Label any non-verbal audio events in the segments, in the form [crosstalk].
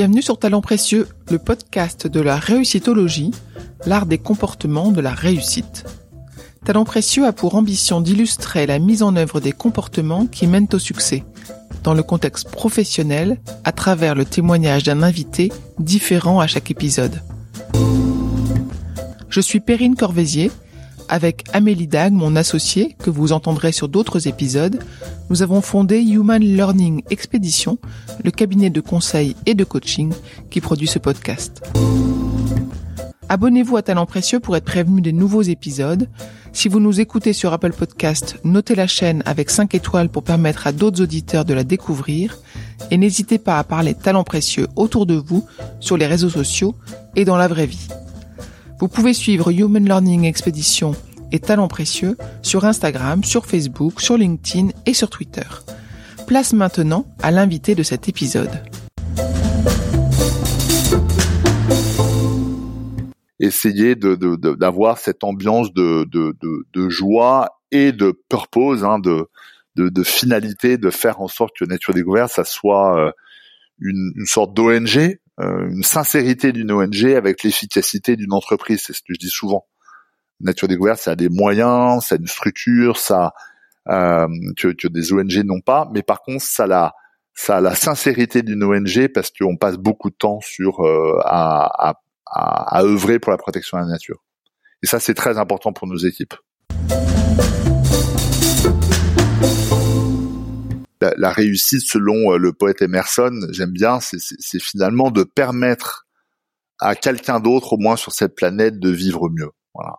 Bienvenue sur Talent Précieux, le podcast de la réussitologie, l'art des comportements de la réussite. Talent Précieux a pour ambition d'illustrer la mise en œuvre des comportements qui mènent au succès, dans le contexte professionnel, à travers le témoignage d'un invité différent à chaque épisode. Je suis Perrine Corvézier, avec Amélie Dag, mon associée, que vous entendrez sur d'autres épisodes, nous avons fondé Human Learning Expedition, le cabinet de conseil et de coaching qui produit ce podcast. Abonnez-vous à Talent Précieux pour être prévenu des nouveaux épisodes. Si vous nous écoutez sur Apple Podcast, notez la chaîne avec 5 étoiles pour permettre à d'autres auditeurs de la découvrir. Et n'hésitez pas à parler Talent Précieux autour de vous, sur les réseaux sociaux et dans la vraie vie. Vous pouvez suivre Human Learning Expedition et Talents Précieux sur Instagram, sur Facebook, sur LinkedIn et sur Twitter. Place maintenant à l'invité de cet épisode. Essayer d'avoir cette ambiance de, joie et de purpose, hein, de, finalité, de faire en sorte que Nature Découverte, ça soit euh, une, une sorte d'ONG, euh, une sincérité d'une ONG avec l'efficacité d'une entreprise. C'est ce que je dis souvent. Nature Découverte, ça a des moyens, ça a une structure, ça euh, que, des ONG n'ont pas, mais par contre, ça a la, ça a la sincérité d'une ONG parce qu'on passe beaucoup de temps sur euh, à, à, à, à œuvrer pour la protection de la nature. Et ça, c'est très important pour nos équipes. la, réussite, selon euh, le poète Emerson, j'aime bien, c'est finalement de permettre à quelqu'un d'autre, au moins sur cette planète, de vivre mieux. Voilà.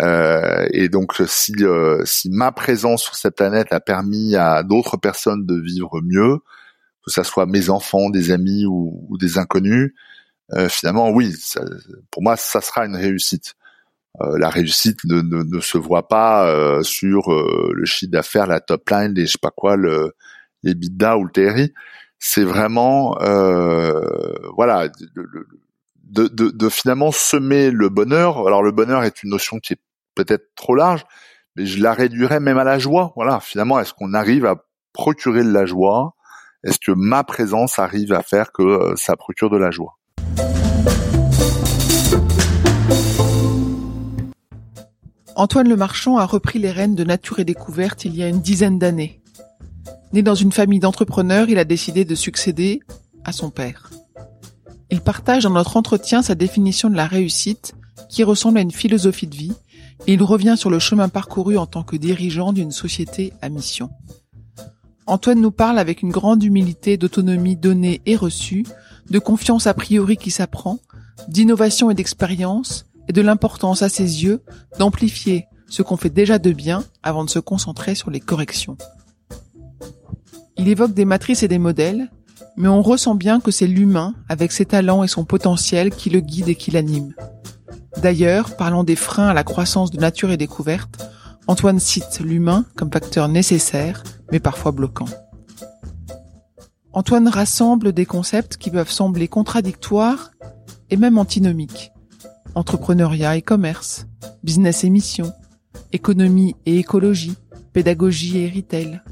Euh, et donc, si euh, si ma présence sur cette planète a permis à d'autres personnes de vivre mieux, que ça soit mes enfants, des amis ou, des inconnus, euh, finalement, oui, ça, pour moi, ça sera une réussite. Euh, la réussite ne, ne, ne, se voit pas euh, sur euh, le chiffre d'affaires, la top line, les je sais pas quoi, le, les bidda ou le TRI. C'est vraiment voilà de, de, de, finalement semer le bonheur. Alors le bonheur est une notion qui est peut-être trop large, mais je la réduirais même à la joie. Voilà, finalement, est-ce qu'on arrive à procurer de la joie? Est-ce que ma présence arrive à faire que ça procure de la joie? Antoine Le Marchand a repris les rênes de Nature et Découverte il y a une dizaine d'années. Né dans une famille d'entrepreneurs, il a décidé de succéder à son père. Il partage dans notre entretien sa définition de la réussite, qui ressemble à une philosophie de vie, il revient sur le chemin parcouru en tant que dirigeant d'une société à mission. Antoine nous parle avec une grande humilité d'autonomie donnée et reçue, de confiance a priori qui s'apprend, d'innovation et d'expérience, et de l'importance à ses yeux d'amplifier ce qu'on fait déjà de bien avant de se concentrer sur les corrections. Il évoque des matrices et des modèles, mais on ressent bien que c'est l'humain, avec ses talents et son potentiel, qui le guide et qui l'anime. D'ailleurs, parlant des freins à la croissance de nature et découverte, Antoine cite l'humain comme facteur nécessaire, mais parfois bloquant. Antoine rassemble des concepts qui peuvent sembler contradictoires et même antinomiques entrepreneuriat et commerce, business et mission, économie et écologie, pédagogie et retail.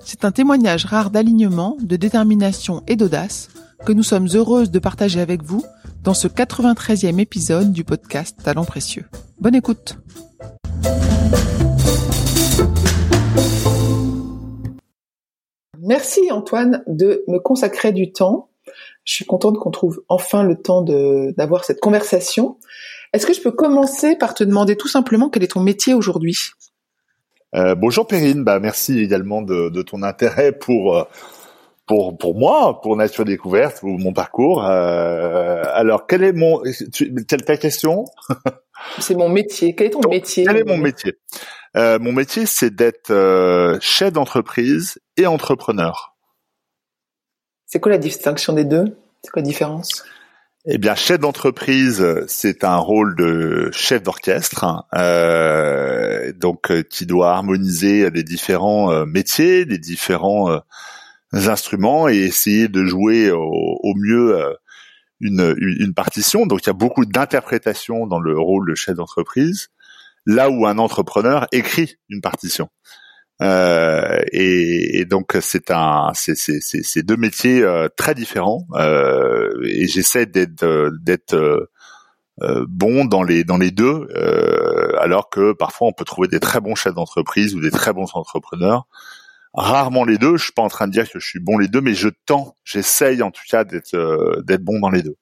C'est un témoignage rare d'alignement, de détermination et d'audace que nous sommes heureuses de partager avec vous dans ce 93e épisode du podcast Talents Précieux. Bonne écoute Merci Antoine de me consacrer du temps je suis contente qu'on trouve enfin le temps d'avoir cette conversation. Est-ce que je peux commencer par te demander tout simplement quel est ton métier aujourd'hui? Euh, Bonjour Perrine, bah merci également de, de ton intérêt pour euh, pour pour moi, pour Nature Découverte ou mon parcours. Euh, alors quel est mon quelle ta question? [laughs] C'est mon métier. Quel est ton métier? Quel est mon métier? Euh, Mon métier, c'est d'être euh, chef d'entreprise et entrepreneur. C'est quoi la distinction des deux? C'est quoi la différence? Eh bien, chef d'entreprise, c'est un rôle de chef d'orchestre, hein, euh, donc euh, qui doit harmoniser les différents euh, métiers, les différents instruments et essayer de jouer au, mieux une, une, partition. Donc, il y a beaucoup d'interprétation dans le rôle de chef d'entreprise, là où un entrepreneur écrit une partition. Euh, et, et, donc c'est un, c'est deux métiers euh, très différents. Euh, et j'essaie d'être d'être euh, bon dans les dans les deux, alors que parfois on peut trouver des très bons chefs d'entreprise ou des très bons entrepreneurs. Rarement les deux. Je suis pas en train de dire que je suis bon les deux, mais je tends, j'essaye en tout cas d'être d'être bon dans les deux.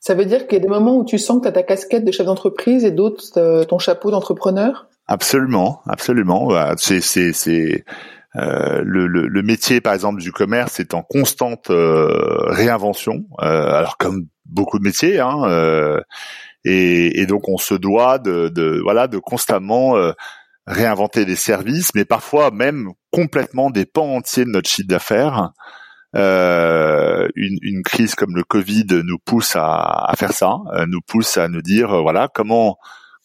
Ça veut dire qu'il y a des moments où tu sens que tu as ta casquette de chef d'entreprise et d'autres ton chapeau d'entrepreneur? Absolument, absolument. C'est c'est c'est euh, le, le, le, métier, par exemple, du commerce est en constante euh, réinvention. Euh, alors comme beaucoup de métiers, hein, euh, et, et, donc on se doit de, de voilà de constamment euh, réinventer des services, mais parfois même complètement des pans entiers de notre chiffre d'affaires. Euh, une, une, crise comme le Covid nous pousse à, à faire ça, nous pousse à nous dire voilà comment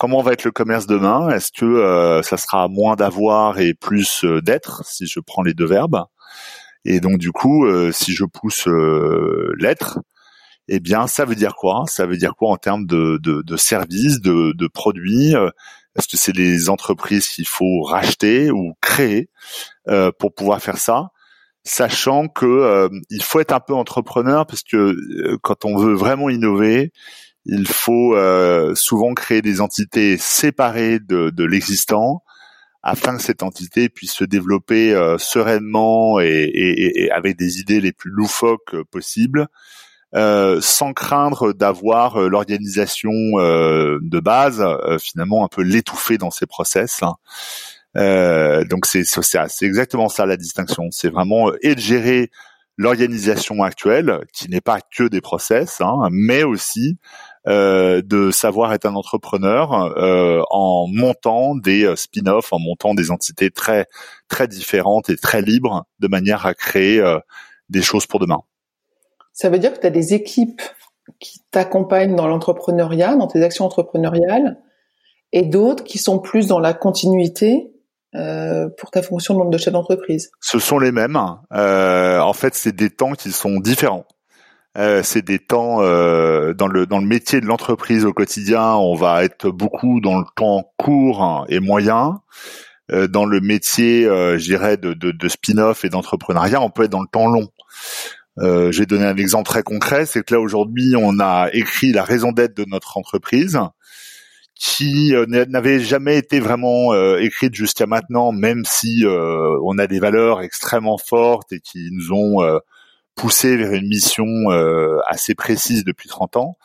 comment va être le commerce demain? Est-ce que euh, ça sera moins d'avoir et plus euh, d'être, si je prends les deux verbes? Et donc du coup, euh, si je pousse l'être, eh bien, ça veut dire quoi? Ça veut dire quoi en termes de, de, services, de, de produits Est-ce que c'est les entreprises qu'il faut racheter ou créer pour pouvoir faire ça? Sachant que il faut être un peu entrepreneur parce que quand on veut vraiment innover, il faut euh, souvent créer des entités séparées de, de l'existant afin que cette entité puisse se développer euh, sereinement et, et, et, avec des idées les plus loufoques possibles, euh, sans craindre d'avoir euh, l'organisation de base finalement un peu l'étouffer dans ses process. Hein. donc c'est c'est exactement ça la distinction. C'est vraiment et de gérer l'organisation actuelle, qui n'est pas que des process, hein, mais aussi euh, de savoir être un entrepreneur euh, en montant des euh, spin-offs, en montant des entités très très différentes et très libres, de manière à créer des choses pour demain. Ça veut dire que tu as des équipes qui t'accompagnent dans l'entrepreneuriat, dans tes actions entrepreneuriales, et d'autres qui sont plus dans la continuité euh, pour ta fonction de chef d'entreprise Ce sont les mêmes. Euh, en fait, c'est des temps qui sont différents. Euh, c'est des temps euh, dans le dans le métier de l'entreprise au quotidien, on va être beaucoup dans le temps court et moyen. Euh, dans le métier, euh, je dirais, de, de, de spin-off et d'entrepreneuriat, on peut être dans le temps long. Euh, je vais donner un exemple très concret, c'est que là aujourd'hui, on a écrit la raison d'être de notre entreprise, qui n'avait jamais été vraiment écrite jusqu'à maintenant, même si on a des valeurs extrêmement fortes et qui nous ont poussé vers une mission euh, assez précise depuis 30 ans,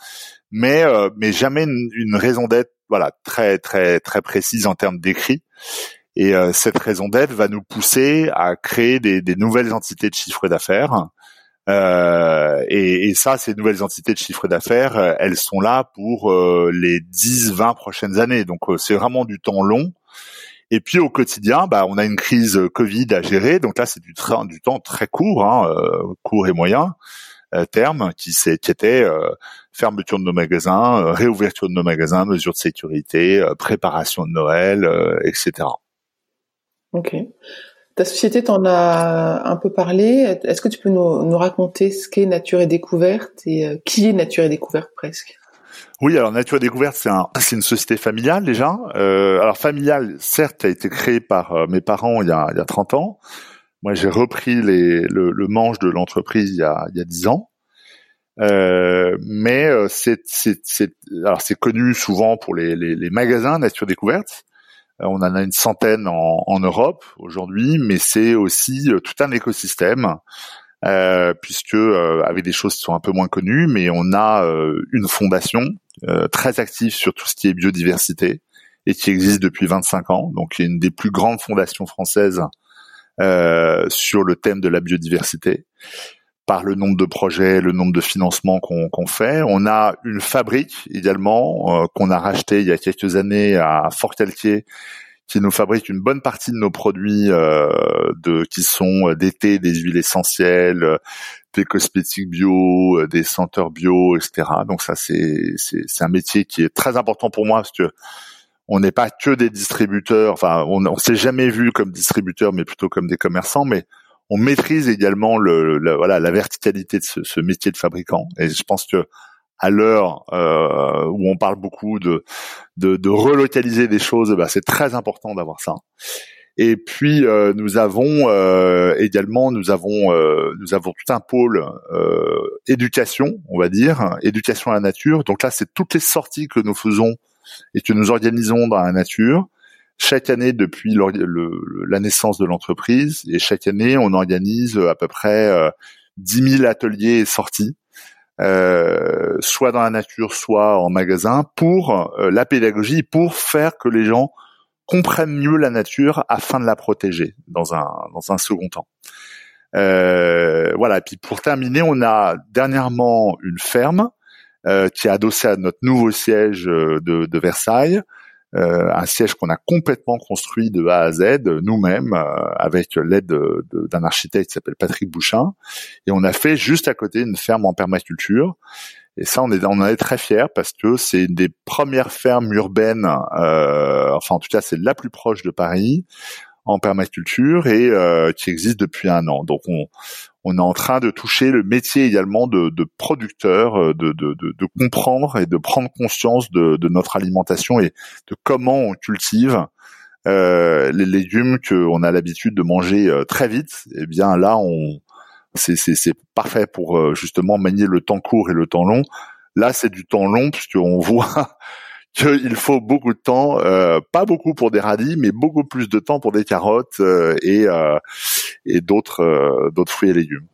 mais euh, mais jamais une, raison d'être voilà très très très précise en termes d'écrit. Et euh, cette raison d'être va nous pousser à créer des, des nouvelles entités de chiffre d'affaires. Euh, et, et, ça, ces nouvelles entités de chiffre d'affaires, elles sont là pour les 10-20 prochaines années. Donc c'est vraiment du temps long. Et puis au quotidien, bah, on a une crise Covid à gérer. Donc là, c'est du, du temps très court, hein, euh, court et moyen euh, terme, qui, qui était euh, fermeture de nos magasins, réouverture de nos magasins, mesures de sécurité, préparation de Noël, etc. Ok. Ta société t'en a un peu parlé. Est-ce que tu peux nous, raconter ce qu'est Nature et Découverte et qui est Nature et Découverte presque? Oui, alors Nature et Découverte, c'est un, c'est une société familiale déjà. Euh, alors familiale, certes, a été créée par euh, mes parents il y a, il y a 30 ans. Moi, j'ai repris le, manche de l'entreprise il y a, il y a 10 ans. Euh, mais euh, c'est, connu souvent pour les, magasins Nature Découverte. Euh, on en a une centaine en, en Europe aujourd'hui, mais c'est aussi tout un écosystème euh, puisque euh, avec des choses qui sont un peu moins connues, mais on a euh, une fondation euh, très active sur tout ce qui est biodiversité et qui existe depuis 25 ans. Donc, il une des plus grandes fondations françaises sur le thème de la biodiversité par le nombre de projets, le nombre de financements qu'on fait. On a une fabrique également qu'on a racheté il y a quelques années à Fort-Calquier qui nous fabrique une bonne partie de nos produits euh, de qui sont d'été, des huiles essentielles, euh, des cosmétiques bio, euh, des senteurs bio, etc. Donc ça c'est c'est un métier qui est très important pour moi parce que on n'est pas que des distributeurs. Enfin, on, on s'est jamais vu comme distributeurs, mais plutôt comme des commerçants. Mais on maîtrise également le, voilà la verticalité de ce, ce, métier de fabricant. Et je pense que à l'heure euh, où on parle beaucoup de, de, de relocaliser des choses, bah, c'est très important d'avoir ça. Et puis euh, nous avons euh, également nous avons euh, nous avons tout un pôle éducation, on va dire, éducation à la nature. Donc là, c'est toutes les sorties que nous faisons et que nous organisons dans la nature chaque année depuis la naissance de l'entreprise. Et chaque année, on organise à peu près 10 000 ateliers et sorties. soit dans la nature, soit en magasin, pour la pédagogie, pour faire que les gens comprennent mieux la nature afin de la protéger dans un dans un second temps. Euh, voilà. Et puis pour terminer, on a dernièrement une ferme euh, qui est adossée à notre nouveau siège euh, de, de Versailles, euh, un siège qu'on a complètement construit de A à Z nous-mêmes euh, avec l'aide d'un architecte qui s'appelle Patrick Bouchin, et on a fait juste à côté une ferme en permaculture et ça, on, est, on en est très fiers parce que c'est une des premières fermes urbaines, euh, enfin en tout cas c'est la plus proche de Paris en permaculture et euh, qui existe depuis un an. Donc on, on est en train de toucher le métier également de, de producteur, euh, de, de, de, comprendre et de prendre conscience de, notre alimentation et de comment on cultive euh, les légumes qu'on a l'habitude de manger euh, très vite. Eh bien là, on, c'est parfait pour euh, justement manier le temps court et le temps long. Là, c'est du temps long puisqu'on [laughs] voit qu'il faut beaucoup de temps, euh, pas beaucoup pour des radis, mais beaucoup plus de temps pour des carottes euh, et, et d'autres fruits et légumes.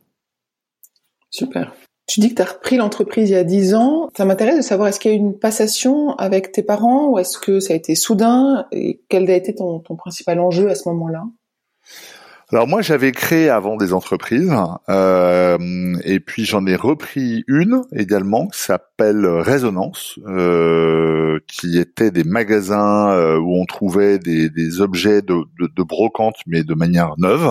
Super. Tu dis que tu as repris l'entreprise il y a 10 ans. Ça m'intéresse de savoir, est-ce qu'il y a eu une passation avec tes parents ou est-ce que ça a été soudain et quel a été ton principal enjeu à ce moment-là? Alors moi j'avais créé avant des entreprises euh, et puis j'en ai repris une également qui s'appelle Résonance, euh, qui était des magasins euh, où on trouvait des, objets de, brocante mais de manière neuve.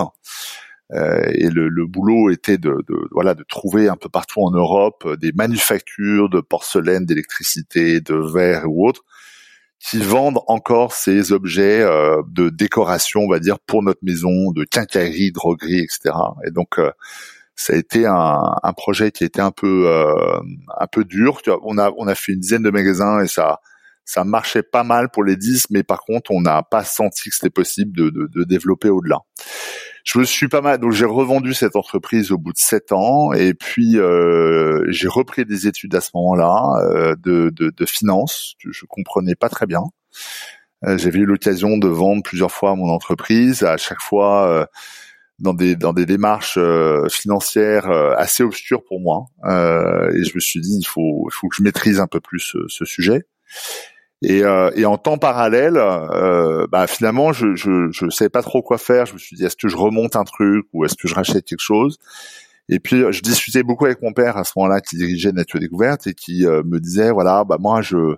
et le, boulot était de, voilà de trouver un peu partout en Europe des manufactures de porcelaine, d'électricité, de verre ou autres qui vendent encore ces objets euh, de décoration, on va dire, pour notre maison, de quincaillerie, droguerie, etc. Et donc, euh, ça a été un, un, projet qui a été un peu euh, un peu dur. On a on a fait une dizaine de magasins et ça ça marchait pas mal pour les 10, mais par contre, on n'a pas senti que c'était possible de, de, de développer au-delà je me suis pas mal donc j'ai revendu cette entreprise au bout de sept ans et puis euh, j'ai repris des études à ce moment-là euh, de, de, de finance que je comprenais pas très bien. Euh, j'avais eu l'occasion de vendre plusieurs fois mon entreprise, à chaque fois euh, dans des dans des démarches euh, financières assez obscures pour moi. et je me suis dit il faut il faut que je maîtrise un peu plus ce, ce sujet. Et, euh, et, en temps parallèle, euh, bah, finalement, je, je je savais pas trop quoi faire. Je me suis dit est-ce que je remonte un truc ou est-ce que je rachète quelque chose? Et puis je discutais beaucoup avec mon père à ce moment-là qui dirigeait Nature Découverte et qui euh, me disait voilà bah moi je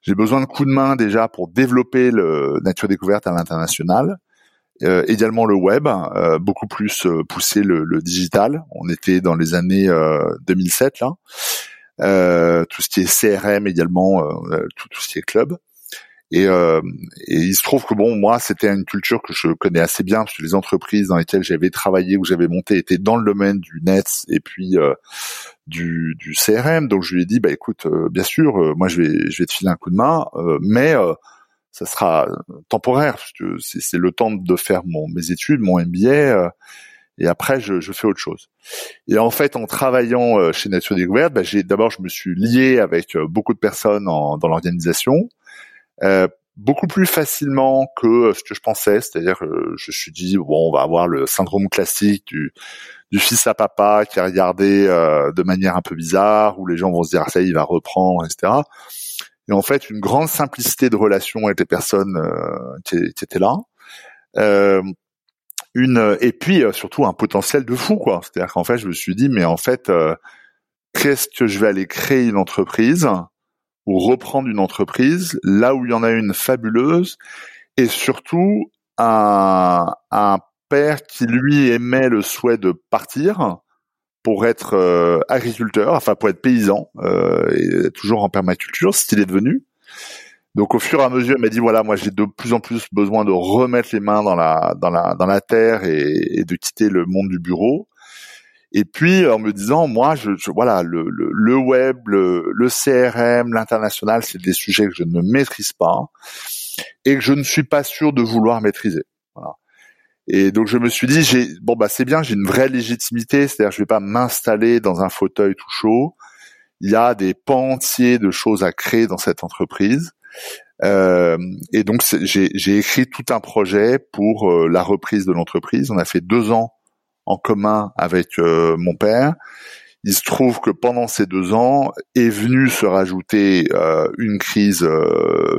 j'ai besoin de coups de main déjà pour développer le Nature Découverte à l'international. Euh, également le web, euh, beaucoup plus pousser le, le, digital. On était dans les années 2007 là. Euh, tout ce qui est CRM également, euh, tout, tout, ce qui est club. Et, euh, et, il se trouve que bon, moi, c'était une culture que je connais assez bien parce que les entreprises dans lesquelles j'avais travaillé ou j'avais monté étaient dans le domaine du net et puis euh, du, du, CRM. Donc je lui ai dit, bah écoute, bien sûr, moi je vais, je vais te filer un coup de main, mais ça sera temporaire parce que c'est le temps de faire mon, mes études, mon MBA et après je, je, fais autre chose. Et en fait, en travaillant euh, chez Nature Découverte, bah, j'ai d'abord je me suis lié avec euh, beaucoup de personnes en, dans l'organisation, euh, beaucoup plus facilement que ce que je pensais. C'est-à-dire, que je me suis dit bon, on va avoir le syndrome classique du, du fils à papa qui a regardé euh, de manière un peu bizarre, où les gens vont se dire ah, ça, il va reprendre, etc. Et en fait, une grande simplicité de relation avec les personnes qui, qui, étaient là. Euh, une et puis euh, surtout un potentiel de fou quoi. C'est-à-dire qu'en fait, je me suis dit mais en fait euh, qu'est-ce que je vais aller créer une entreprise ou reprendre une entreprise là où il y en a une fabuleuse et surtout un, un père qui lui aimait le souhait de partir pour être euh, agriculteur, enfin pour être paysan, euh, et toujours en permaculture, ce qu'il est devenu. Donc au fur et à mesure, il m'a dit voilà, moi j'ai de plus en plus besoin de remettre les mains dans la dans la dans la terre et, de quitter le monde du bureau. Et puis en me disant moi je, voilà le, le, web, le, le CRM, l'international, c'est des sujets que je ne maîtrise pas et que je ne suis pas sûr de vouloir maîtriser. Voilà. Et donc je me suis dit, j'ai bon bah c'est bien, j'ai une vraie légitimité, c'est-à-dire je vais pas m'installer dans un fauteuil tout chaud. Il y a des pans entiers de choses à créer dans cette entreprise. Euh, et donc j'ai écrit tout un projet pour euh, la reprise de l'entreprise. On a fait deux ans en commun avec euh, mon père. Il se trouve que pendant ces deux ans est venue se rajouter une crise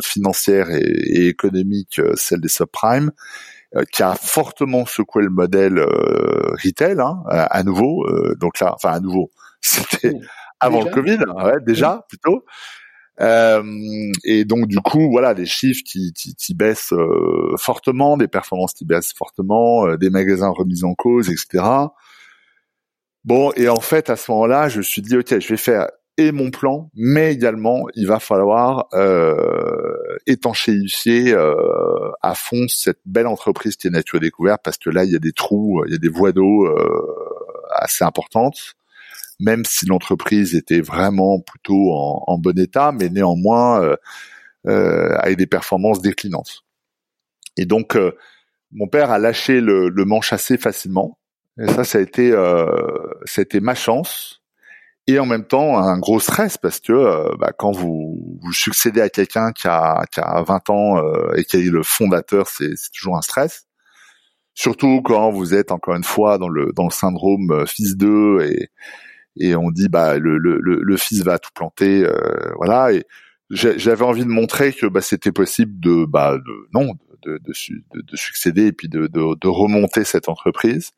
financière et, et, économique, celle des subprimes, qui a fortement secoué le modèle retail hein, à, nouveau. donc là, enfin à nouveau, [laughs] c'était avant le Covid, ouais, déjà plutôt. Euh, et donc du coup, voilà, des chiffres qui, qui, qui baissent euh, fortement, des performances qui baissent fortement, euh, des magasins remis en cause, etc. Bon, et en fait, à ce moment-là, je me suis dit, ok, je vais faire et mon plan, mais également, il va falloir euh, étanchéifier euh, à fond cette belle entreprise qui est Nature Découverte, parce que là, il y a des trous, il y a des voies d'eau assez importantes même si l'entreprise était vraiment plutôt en, bon état, mais néanmoins euh, euh, avec des performances déclinantes. Et donc, euh, mon père a lâché le, le, manche assez facilement. Et ça, ça a été, ça a été ma chance. Et en même temps, un gros stress parce que bah, quand vous, vous succédez à quelqu'un qui a, qui a 20 ans et qui est le fondateur, c'est toujours un stress surtout quand vous êtes encore une fois dans le dans le syndrome fils d'eux et et on dit bah le, le, le fils va tout planter, euh, voilà. Et j'avais envie de montrer que bah, c'était possible de bah de, non de, de, de, succéder et puis de, de, remonter cette entreprise.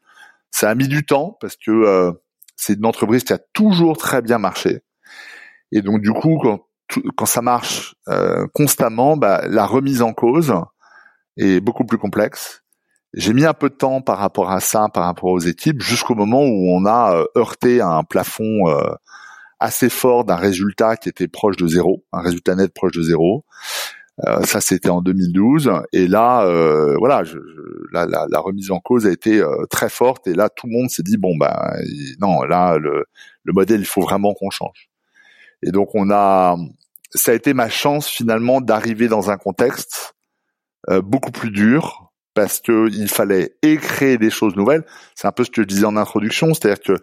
Ça a mis du temps parce que euh, c'est une entreprise qui a toujours très bien marché. Et donc du coup, quand, quand ça marche euh, constamment, bah, la remise en cause est beaucoup plus complexe. J'ai mis un peu de temps par rapport à ça, par rapport aux équipes, jusqu'au moment où on a euh, heurté un plafond euh, assez fort d'un résultat qui était proche de zéro, un résultat net proche de zéro. Euh, ça, c'était en 2012. Et là, voilà, je, la, la, remise en cause a été très forte. Et là, tout le monde s'est dit bon, bah non, là, le, le modèle, il faut vraiment qu'on change. Et donc, on a, ça a été ma chance finalement d'arriver dans un contexte beaucoup plus dur, parce que il fallait et créer des choses nouvelles. C'est un peu ce que je disais en introduction, c'est-à-dire que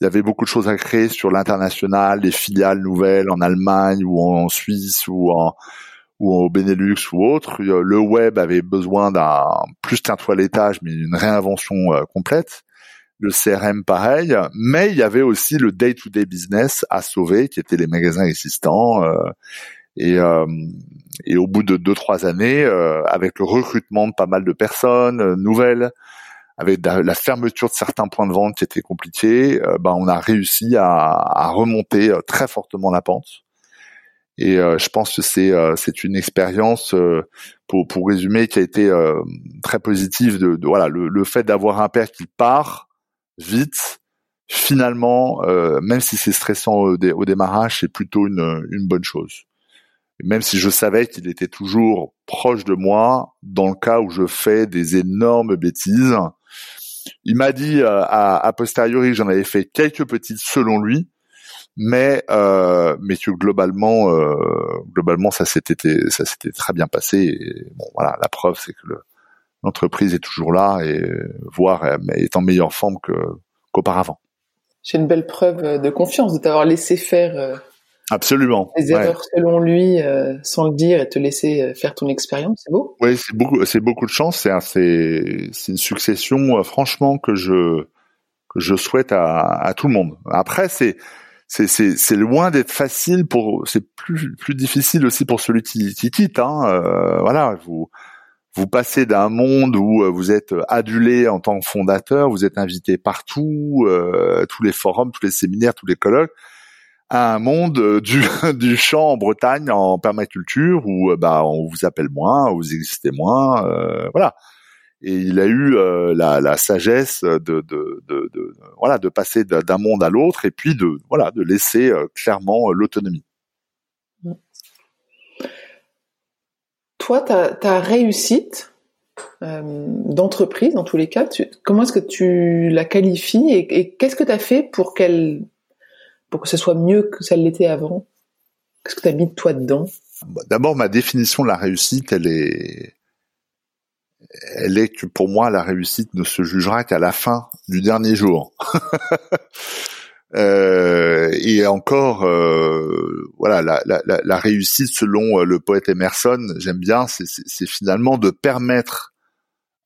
il y avait beaucoup de choses à créer sur l'international, des filiales nouvelles en Allemagne ou en Suisse ou en au Benelux ou autre. Le web avait besoin d'un plus qu'un toilettage, mais une réinvention euh, complète. Le CRM pareil, mais il y avait aussi le day-to-day business à sauver, qui étaient les magasins existants. Euh, et, euh, et au bout de deux trois années, euh, avec le recrutement de pas mal de personnes euh, nouvelles, avec la fermeture de certains points de vente qui étaient compliqués, ben on a réussi à, à, remonter très fortement la pente. Et je pense que c'est c'est une expérience pour pour résumer qui a été très positive de, de voilà le, le fait d'avoir un père qui part vite finalement même si c'est stressant au, au démarrage c'est plutôt une une bonne chose même si je savais qu'il était toujours proche de moi dans le cas où je fais des énormes bêtises. Il m'a dit euh, à, à, posteriori j'en avais fait quelques petites selon lui, mais euh, mais que globalement euh, globalement ça s'était ça s'était très bien passé. Et bon voilà, la preuve c'est que l'entreprise est toujours là et voire est en meilleure forme que qu'auparavant. C'est une belle preuve de confiance de t'avoir laissé faire euh, Absolument. Les erreurs selon lui, euh, sans le dire, et te laisser euh, faire ton expérience, c'est beau. Oui, c'est beaucoup, c'est beaucoup de chance. C'est, c'est, c'est une succession, euh, franchement, que je que je souhaite à, à tout le monde. Après, c'est c'est, c'est, c'est loin d'être facile pour. C'est plus plus difficile aussi pour celui qui, qui quitte. Hein. Euh, voilà, vous vous passez d'un monde où vous êtes adulé en tant que fondateur, vous êtes invité partout, euh, tous les forums, tous les séminaires, tous les colloques un monde euh, du, [laughs] du champ en Bretagne en permaculture où euh, bah on vous appelle moins, vous existez moins, euh, voilà. Et il a eu la, la, sagesse de, de, de, de, voilà de passer d'un monde à l'autre et puis de voilà de laisser clairement l'autonomie. Toi, ta, ta réussite d'entreprise, dans tous les cas, comment est-ce que tu la qualifies et qu'est-ce que tu as fait pour qu'elle pour que ce soit mieux que ça l'était avant Qu'est-ce que tu as mis de toi dedans? D'abord, ma définition de la réussite, elle est, elle est que pour moi la réussite ne se jugera qu'à la fin du dernier jour. [laughs] Euh, et encore, euh, voilà, la, réussite selon le poète Emerson, j'aime bien, c'est finalement de permettre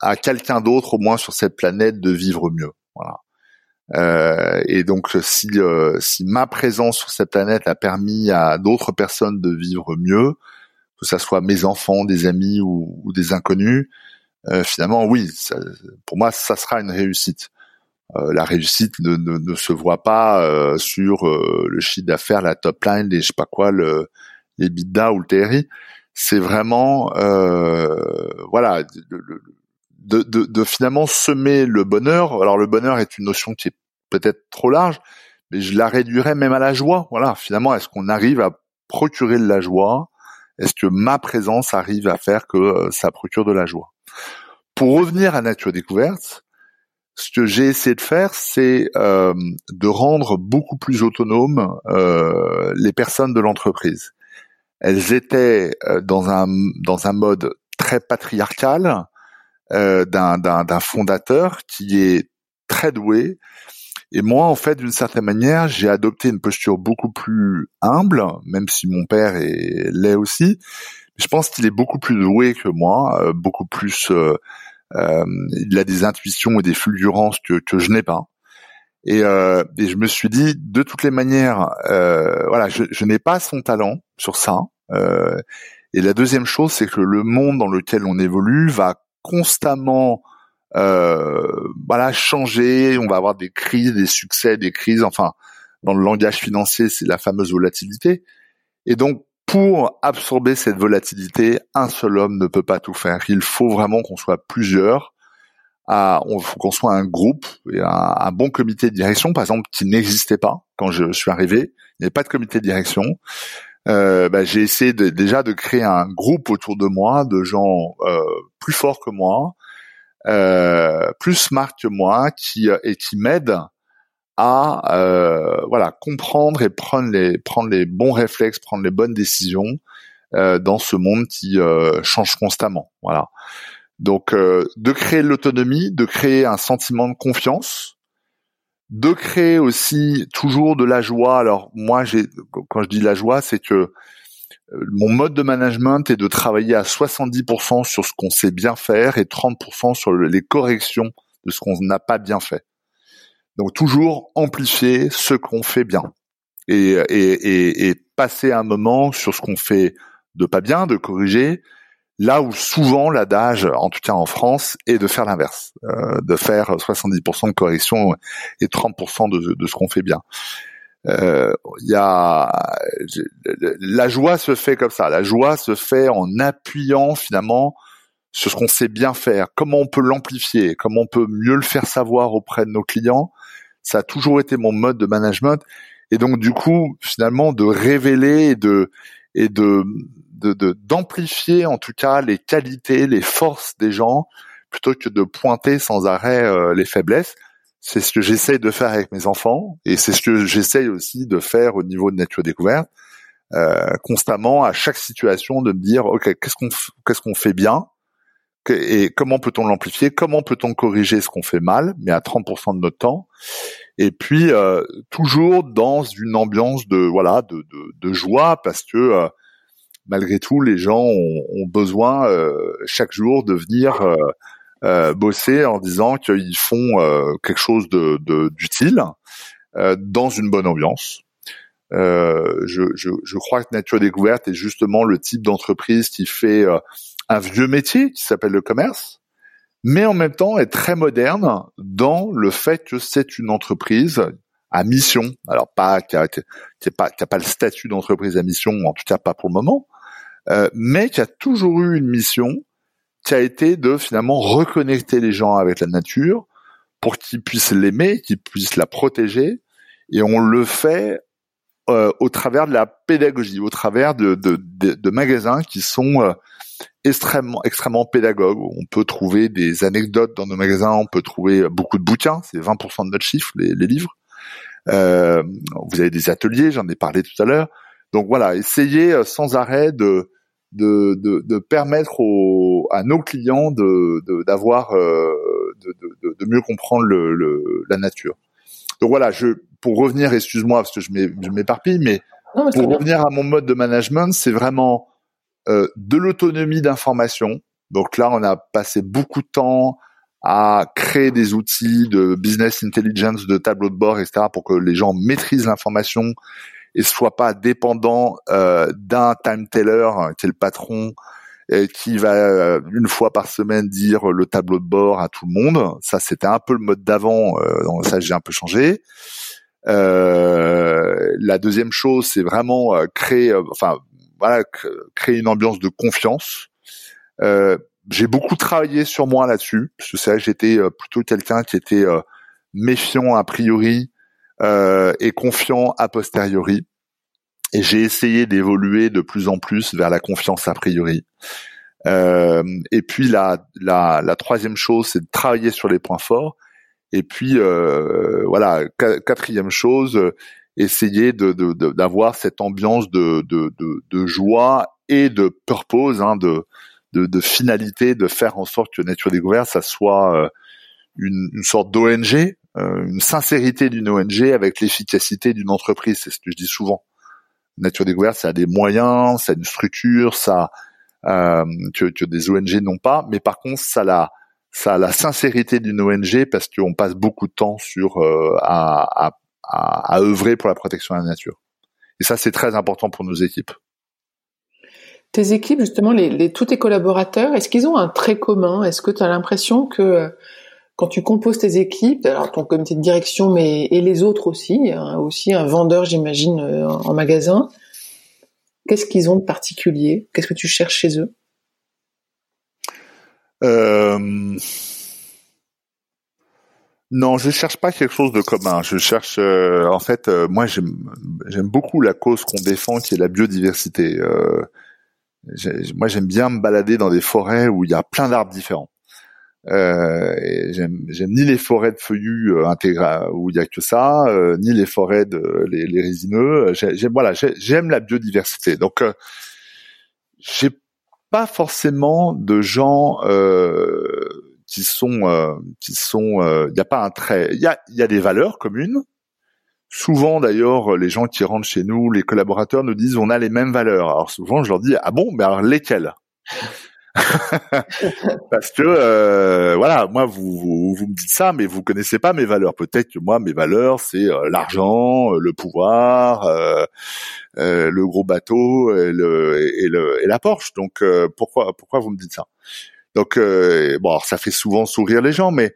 à quelqu'un d'autre, au moins sur cette planète, de vivre mieux. Euh, et donc si euh, si ma présence sur cette planète a permis à d'autres personnes de vivre mieux, que ça soit mes enfants, des amis ou, des inconnus, euh, finalement oui, pour moi ça sera une réussite. la réussite ne, ne, se voit pas sur le chiffre d'affaires, la top line, les je sais pas quoi, le, les bidas ou le TRI. C'est vraiment voilà de, de, de, finalement semer le bonheur. Alors le bonheur est une notion qui est peut-être trop large, mais je la réduirais même à la joie. Voilà, finalement, est-ce qu'on arrive à procurer de la joie? Est-ce que ma présence arrive à faire que euh, ça procure de la joie? Pour revenir à Nature Découverte, ce que j'ai essayé de faire, c'est euh, de rendre beaucoup plus autonomes euh, les personnes de l'entreprise. Elles étaient dans un dans un mode très patriarcal d'un d'un fondateur qui est très doué, et moi, en fait, d'une certaine manière, j'ai adopté une posture beaucoup plus humble, même si mon père est l'est aussi. Je pense qu'il est beaucoup plus doué que moi, euh, beaucoup plus. Euh, euh, il a des intuitions et des fulgurances que, que je n'ai pas. Et, euh, et, je me suis dit, de toutes les manières, euh, voilà, je, je n'ai pas son talent sur ça. et la deuxième chose, c'est que le monde dans lequel on évolue va constamment euh, voilà changer. On va avoir des crises, des succès, des crises. Enfin, dans le langage financier, c'est la fameuse volatilité. Et donc, pour absorber cette volatilité, un seul homme ne peut pas tout faire. Il faut vraiment qu'on soit plusieurs. À, on qu'on soit un groupe et un, bon comité de direction, par exemple, qui n'existait pas quand je suis arrivé. Il n'y avait pas de comité de direction. Euh, bah, j'ai essayé de, déjà de créer un groupe autour de moi de gens euh, plus forts que moi, euh, plus smart que moi, qui euh, et qui m'aide à euh, voilà comprendre et prendre les prendre les bons réflexes, prendre les bonnes décisions euh, dans ce monde qui change constamment. Voilà. Donc de créer l'autonomie, de créer un sentiment de confiance, de créer aussi toujours de la joie. Alors moi, j'ai quand je dis la joie, c'est que euh, mon mode de management est de travailler à 70% sur ce qu'on sait bien faire et 30% sur les corrections de ce qu'on n'a pas bien fait. Donc toujours amplifier ce qu'on fait bien et, et, et, passer un moment sur ce qu'on fait de pas bien, de corriger, là où souvent l'adage, en tout cas en France, est de faire l'inverse, euh, de faire 70% de correction et 30% de, ce qu'on fait bien euh, y a la joie se fait comme ça. La joie se fait en appuyant finalement sur ce qu'on sait bien faire. Comment on peut l'amplifier? Comment on peut mieux le faire savoir auprès de nos clients? Ça a toujours été mon mode de management. Et donc du coup, finalement, de révéler et de et de d'amplifier en tout cas les qualités, les forces des gens, plutôt que de pointer sans arrêt euh, les faiblesses. C'est ce que j'essaye de faire avec mes enfants et c'est ce que j'essaye aussi de faire au niveau de nature découverte. Euh, constamment à chaque situation de me dire ok qu'est-ce qu'on qu'est-ce qu'on fait bien et comment peut-on l'amplifier? Comment peut-on corriger ce qu'on fait mal mais à 30% de notre temps? Et puis euh, toujours dans une ambiance de voilà de, de, de joie parce que euh, malgré tout les gens ont, ont besoin euh, chaque jour de venir euh, euh, bosser en disant qu'ils font euh, quelque chose de d'utile euh, dans une bonne ambiance. Je, je, je, crois que Nature Découverte est justement le type d'entreprise qui fait un vieux métier qui s'appelle le commerce, mais en même temps est très moderne dans le fait que c'est une entreprise à mission. Alors pas qui a, pas qui a pas le statut d'entreprise à mission, en tout cas pas pour le moment, euh, mais qui a toujours eu une mission qui a été de finalement reconnecter les gens avec la nature pour qu'ils puissent l'aimer, qu'ils puissent la protéger, et on le fait euh, au travers de la pédagogie, au travers de, magasins qui sont euh, extrêmement extrêmement pédagogues. On peut trouver des anecdotes dans nos magasins, on peut trouver beaucoup de bouquins, c'est 20% de notre chiffre, les, les livres. Euh, vous avez des ateliers, j'en ai parlé tout à l'heure. Donc voilà, essayez euh, sans arrêt de de, de, de permettre aux, à nos clients de d'avoir de, de, de, mieux comprendre le, le, la nature. Donc voilà, je pour revenir, excuse-moi parce que je m'éparpille, mais pour revenir à mon mode de management, c'est vraiment euh, de l'autonomie d'information. Donc là, on a passé beaucoup de temps à créer des outils de business intelligence, de tableau de bord, etc., pour que les gens maîtrisent l'information et soient pas dépendants euh, d'un time teller hein, qui est le patron et qui va euh, une fois par semaine dire le tableau de bord à tout le monde. Ça, c'était un peu le mode d'avant. Euh, ça, j'ai un peu changé. Euh, la deuxième chose, c'est vraiment euh, créer, enfin voilà, créer une ambiance de confiance. Euh, j'ai beaucoup travaillé sur moi là-dessus, parce que c'est j'étais plutôt quelqu'un qui était méfiant a priori euh, et confiant a posteriori. Et j'ai essayé d'évoluer de plus en plus vers la confiance a priori. Euh, et puis la, la, la troisième chose, c'est de travailler sur les points forts. Et puis euh, voilà, quatrième chose, essayer de d'avoir cette ambiance de, de, de, de, joie et de purpose, hein, de, de, de finalité, de faire en sorte que Nature Découverte, ça soit euh, une, une sorte d'ONG, euh, une sincérité d'une ONG avec l'efficacité d'une entreprise. C'est ce que je dis souvent. Nature Découverte, ça a des moyens, ça a une structure, ça euh, que, que des ONG n'ont pas, mais par contre, ça la ça a la sincérité d'une ONG parce qu'on passe beaucoup de temps sur euh, à, à, à, œuvrer pour la protection de la nature. Et ça, c'est très important pour nos équipes. Tes équipes, justement, les, les tous tes collaborateurs, est-ce qu'ils ont un trait commun? Est-ce que tu as l'impression que quand tu composes tes équipes, alors ton comité de direction, mais et les autres aussi, hein, aussi un vendeur, j'imagine, euh, en magasin, qu'est-ce qu'ils ont de particulier? Qu'est-ce que tu cherches chez eux? Euh... Non, je cherche pas quelque chose de commun. Je cherche, euh, en fait, euh, moi j'aime beaucoup la cause qu'on défend, qui est la biodiversité. Euh, moi, j'aime bien me balader dans des forêts où il y a plein d'arbres différents. J'aime ni les forêts de feuillus intégrales où il y a que ça, ni les forêts de les, résineux. J'aime voilà, j'aime la biodiversité. Donc, j'ai pas forcément de gens qui sont qui sont. Il n'y a pas un trait. Y a y a des valeurs communes. Souvent d'ailleurs, les gens qui rentrent chez nous, les collaborateurs nous disent on a les mêmes valeurs. Alors souvent je leur dis ah bon, mais alors lesquelles? [laughs] Parce que euh, voilà, moi vous, vous, vous me dites ça, mais vous connaissez pas mes valeurs. Peut-être que moi mes valeurs c'est euh, l'argent, euh, le pouvoir, euh, le gros bateau et, le, et, le, et la Porsche. Donc pourquoi pourquoi vous me dites ça? Donc bon, alors, ça fait souvent sourire les gens, mais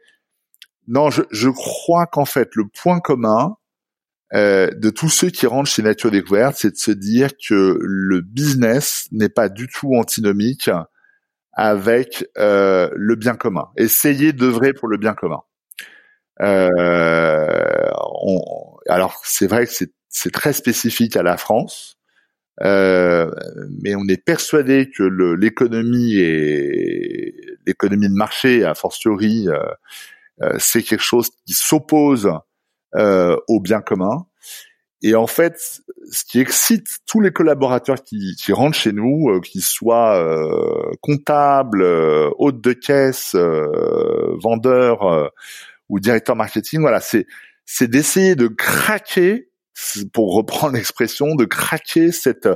non, je, je crois qu'en fait le point commun de tous ceux qui rentrent chez Nature Découverte, c'est de se dire que le business n'est pas du tout antinomique avec euh, le bien commun. Essayer d'œuvrer pour le bien commun. Euh, alors c'est vrai que c'est très spécifique à la France, euh, mais on est persuadé que l'économie et l'économie de marché, a fortiori, c'est quelque chose qui s'oppose au bien commun. Et en fait, ce qui excite tous les collaborateurs qui, qui rentrent chez nous, euh, qu'ils soient euh, comptables, euh, hôtes de caisse, euh, vendeurs ou directeurs marketing, voilà, c'est d'essayer de craquer, pour reprendre [laughs] l'expression, de craquer cette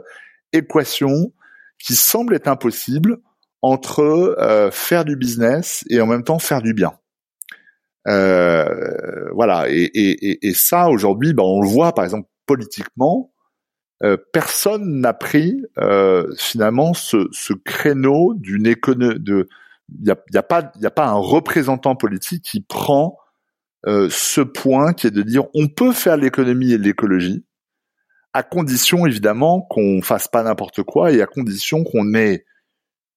équation qui semble être impossible entre faire du business et en même temps faire du bien. Euh, voilà, et, et, et ça aujourd'hui, ben, on le voit par exemple politiquement, euh, personne n'a pris euh, finalement ce, ce créneau d'une économie. Il y a, y a, a pas un représentant politique qui prend euh, ce point qui est de dire on peut faire l'économie et l'écologie à condition évidemment qu'on fasse pas n'importe quoi et à condition qu'on ait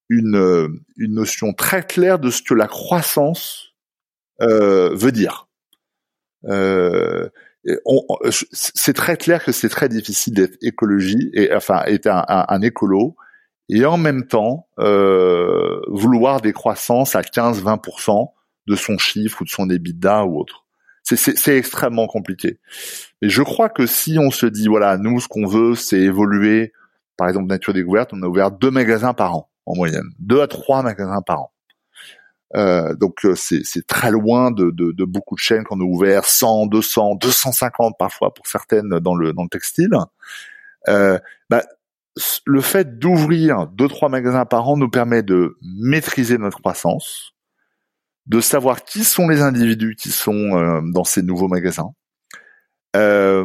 une, une notion très claire de ce que la croissance euh, veut dire. Euh, c'est très clair que c'est très difficile d'être écologie et enfin être un, un, écolo et en même temps euh, vouloir des croissances à 15-20% de son chiffre ou de son EBITDA ou autre. C'est extrêmement compliqué. Et je crois que si on se dit voilà nous ce qu'on veut c'est évoluer par exemple Nature Découverte, on a ouvert deux magasins par an en moyenne, deux à trois magasins par an. Euh, donc euh, c'est très loin de, de, de, beaucoup de chaînes qu'on a ouvert 100, 200, 250 parfois pour certaines dans le dans le textile. Euh, bah, le fait d'ouvrir deux trois magasins par an nous permet de maîtriser notre croissance, de savoir qui sont les individus qui sont euh, dans ces nouveaux magasins, euh,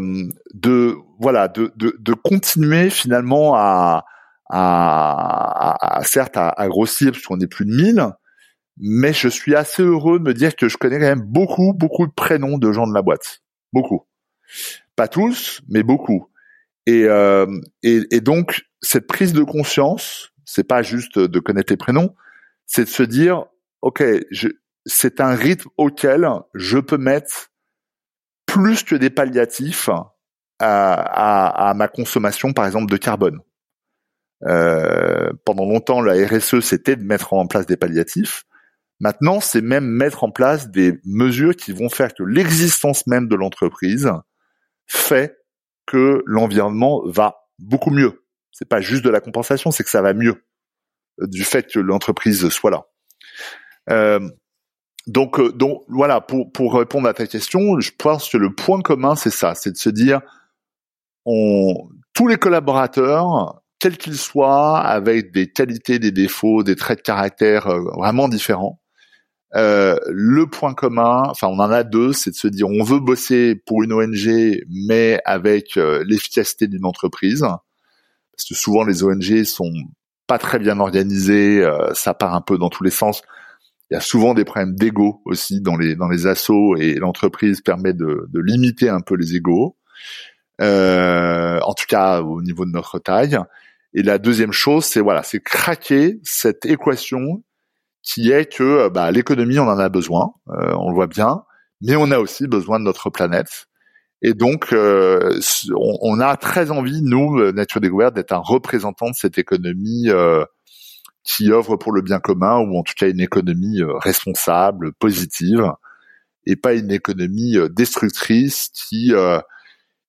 de voilà de, de, de continuer finalement à à, à, certes à, à grossir parce qu'on est plus de 1000 mais je suis assez heureux de me dire que je connais quand même beaucoup, beaucoup de prénoms de gens de la boîte. Beaucoup. Pas tous, mais beaucoup. Et, euh, et, et, donc, cette prise de conscience, c'est pas juste de connaître les prénoms, c'est de se dire, OK, c'est un rythme auquel je peux mettre plus que des palliatifs à, ma consommation, par exemple, de carbone. Euh, pendant longtemps, la RSE, c'était de mettre en place des palliatifs. Maintenant, c'est même mettre en place des mesures qui vont faire que l'existence même de l'entreprise fait que l'environnement va beaucoup mieux. C'est pas juste de la compensation, c'est que ça va mieux du fait que l'entreprise soit là. Euh, donc, euh, donc voilà, pour, pour répondre à ta question, je pense que le point commun, c'est ça, c'est de se dire, on, tous les collaborateurs, quels qu'ils soient, avec des qualités, des défauts, des traits de caractère vraiment différents, euh, le point commun, enfin on en a deux, c'est de se dire on veut bosser pour une ONG, mais avec euh, l'efficacité d'une entreprise, parce que souvent les ONG sont pas très bien organisées, euh, ça part un peu dans tous les sens. Il y a souvent des problèmes d'ego aussi dans les dans les assos et l'entreprise permet de, de, limiter un peu les égos, en tout cas au niveau de notre taille. Et la deuxième chose, c'est voilà, c'est craquer cette équation qui est que euh, bah, l'économie, on en a besoin, euh, on le voit bien, mais on a aussi besoin de notre planète. Et donc, euh, on, a très envie, nous, Nature Découverte, d'être un représentant de cette économie qui œuvre pour le bien commun, ou en tout cas une économie responsable, positive, et pas une économie destructrice qui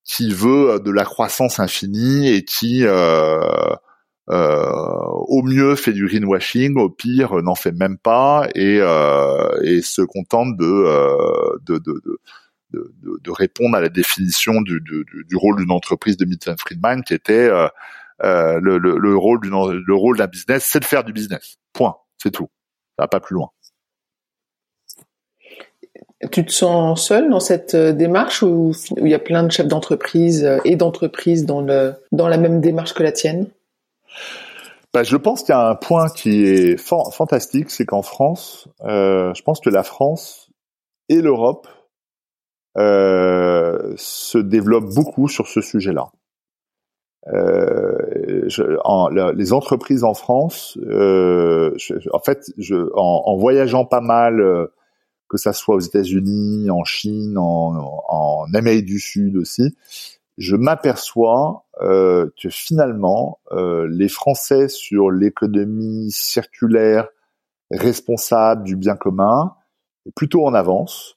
qui veut de la croissance infinie et qui euh, au mieux fait du greenwashing, au pire n'en fait même pas et, euh, et se contente de, euh, de, de, de, de, répondre à la définition du, du, du rôle d'une entreprise de Milton Friedman qui était euh, euh, le, le, le, rôle d'une le rôle d'un business, c'est de faire du business. Point, c'est tout. Ça va pas plus loin. Tu te sens seul dans cette démarche ou il y a plein de chefs d'entreprise et d'entreprises dans le dans la même démarche que la tienne? Bah, je pense qu'il y a un point qui est fantastique, c'est qu'en France, euh, je pense que la France et l'Europe euh, se développent beaucoup sur ce sujet-là. Euh, les entreprises en France, euh, en fait, je, en, en, voyageant pas mal, euh, que ça soit aux États-Unis, en Chine, en, en Amérique du Sud aussi, je m'aperçois euh, que finalement, euh, les Français sur l'économie circulaire responsable du bien commun est plutôt en avance.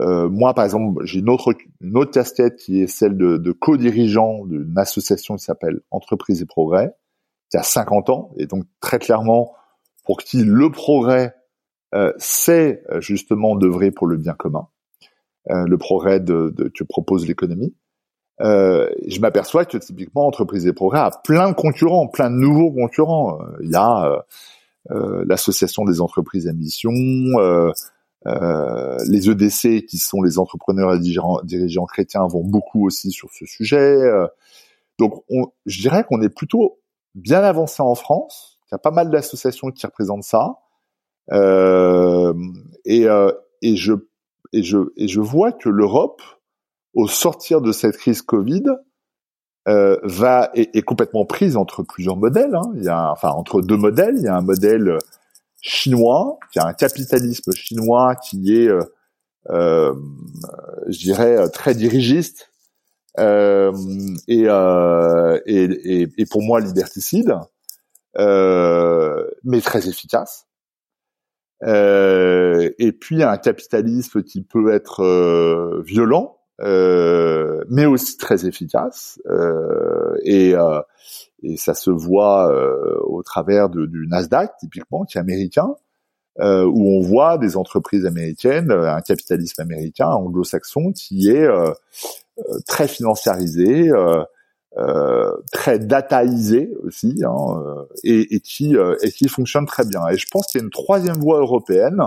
Euh, moi, par exemple, j'ai une autre, une autre casquette qui est celle de, de co-dirigeant d'une association qui s'appelle Entreprise et Progrès, qui a 50 ans, et donc très clairement, pour qui le progrès, euh, c'est justement d'œuvrer pour le bien commun, euh, le progrès de, de, que propose l'économie. Euh, je m'aperçois que typiquement Entreprise et Progrès a plein de concurrents, plein de nouveaux concurrents. Il y a euh, euh l'association des entreprises à mission, euh, euh, les EDC qui sont les entrepreneurs et dirigeants, chrétiens vont beaucoup aussi sur ce sujet. donc, on, je dirais qu'on est plutôt bien avancé en France. Il y a pas mal d'associations qui représentent ça. et, et je et je et je vois que l'Europe au sortir de cette crise Covid, euh, va est, complètement prise entre plusieurs modèles. Hein. Il y a, enfin, entre deux modèles. Il y a un modèle chinois, qui a un capitalisme chinois qui est, euh, euh, je dirais, très dirigiste euh, et, et, et, et, pour moi liberticide, mais très efficace. et puis un capitalisme qui peut être violent, euh, mais aussi très efficace. Euh, et, euh, et ça se voit euh, au travers de, du Nasdaq, typiquement, qui est américain, euh, où on voit des entreprises américaines, un capitalisme américain, anglo-saxon, qui est très financiarisé, très dataisé aussi, hein, et, et, qui, et qui fonctionne très bien. Et je pense qu'il y a une troisième voie européenne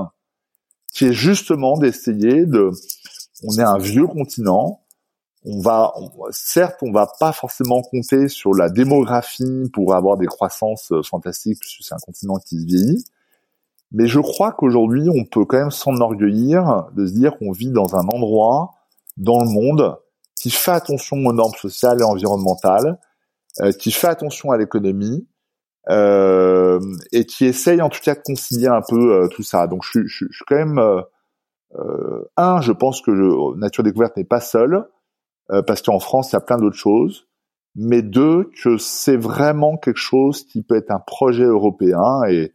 qui est justement d'essayer de on est un vieux continent. On va, certes, on va pas forcément compter sur la démographie pour avoir des croissances euh, fantastiques, puisque c'est un continent qui vieillit. Mais je crois qu'aujourd'hui, on peut quand même s'enorgueillir de se dire qu'on vit dans un endroit dans le monde qui fait attention aux normes sociales et environnementales, euh, qui fait attention à l'économie, euh, et qui essaye en tout cas de concilier un peu tout ça. Donc je, je suis quand même euh, un, je pense que Nature Découverte n'est pas seule, euh, parce qu'en France, il y a plein d'autres choses. Mais deux, que c'est vraiment quelque chose qui peut être un projet européen, et,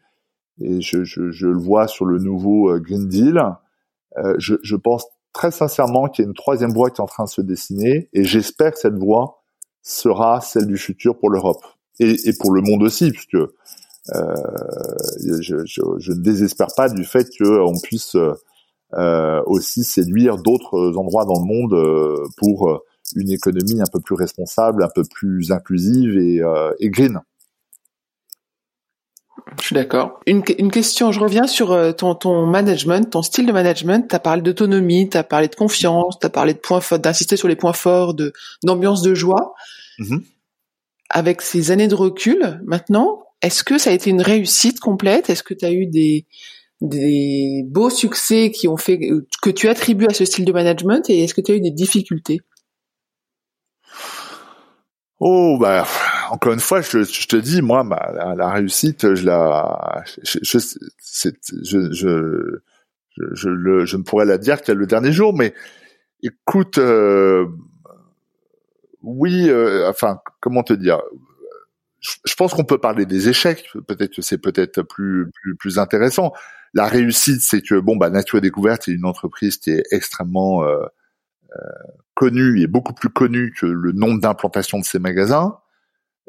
et je, je, je le vois sur le nouveau euh, Green Deal. je, je pense très sincèrement qu'il y a une troisième voie qui est en train de se dessiner, et j'espère que cette voie sera celle du futur pour l'Europe et, et, pour le monde aussi, puisque euh, je, je, je, ne désespère pas du fait qu'on puisse euh, aussi séduire d'autres endroits dans le monde euh, pour euh, une économie un peu plus responsable, un peu plus inclusive et, et green. Je suis d'accord. Une, une, question, je reviens sur ton, ton management, ton style de management. Tu as parlé d'autonomie, tu as parlé de confiance, tu as parlé de points forts, d'insister sur les points forts, de d'ambiance de joie. Mm-hmm. Avec ces années de recul, maintenant, est-ce que ça a été une réussite complète? Est-ce que tu as eu des, des beaux succès qui ont fait que tu attribues à ce style de management et est-ce que tu as eu des difficultés? Oh bah encore une fois, je, te dis moi la, réussite, je la je, je, je, je, le, je ne pourrais la dire qu'à le dernier jour, mais écoute, euh, oui, euh, enfin comment te dire, je, pense qu'on peut parler des échecs. Peut-être que c'est peut-être plus, plus plus intéressant. La réussite, c'est que bon, bah, Nature Découverte est une entreprise qui est extrêmement euh, euh, connue et beaucoup plus connue que le nombre d'implantations de ces magasins,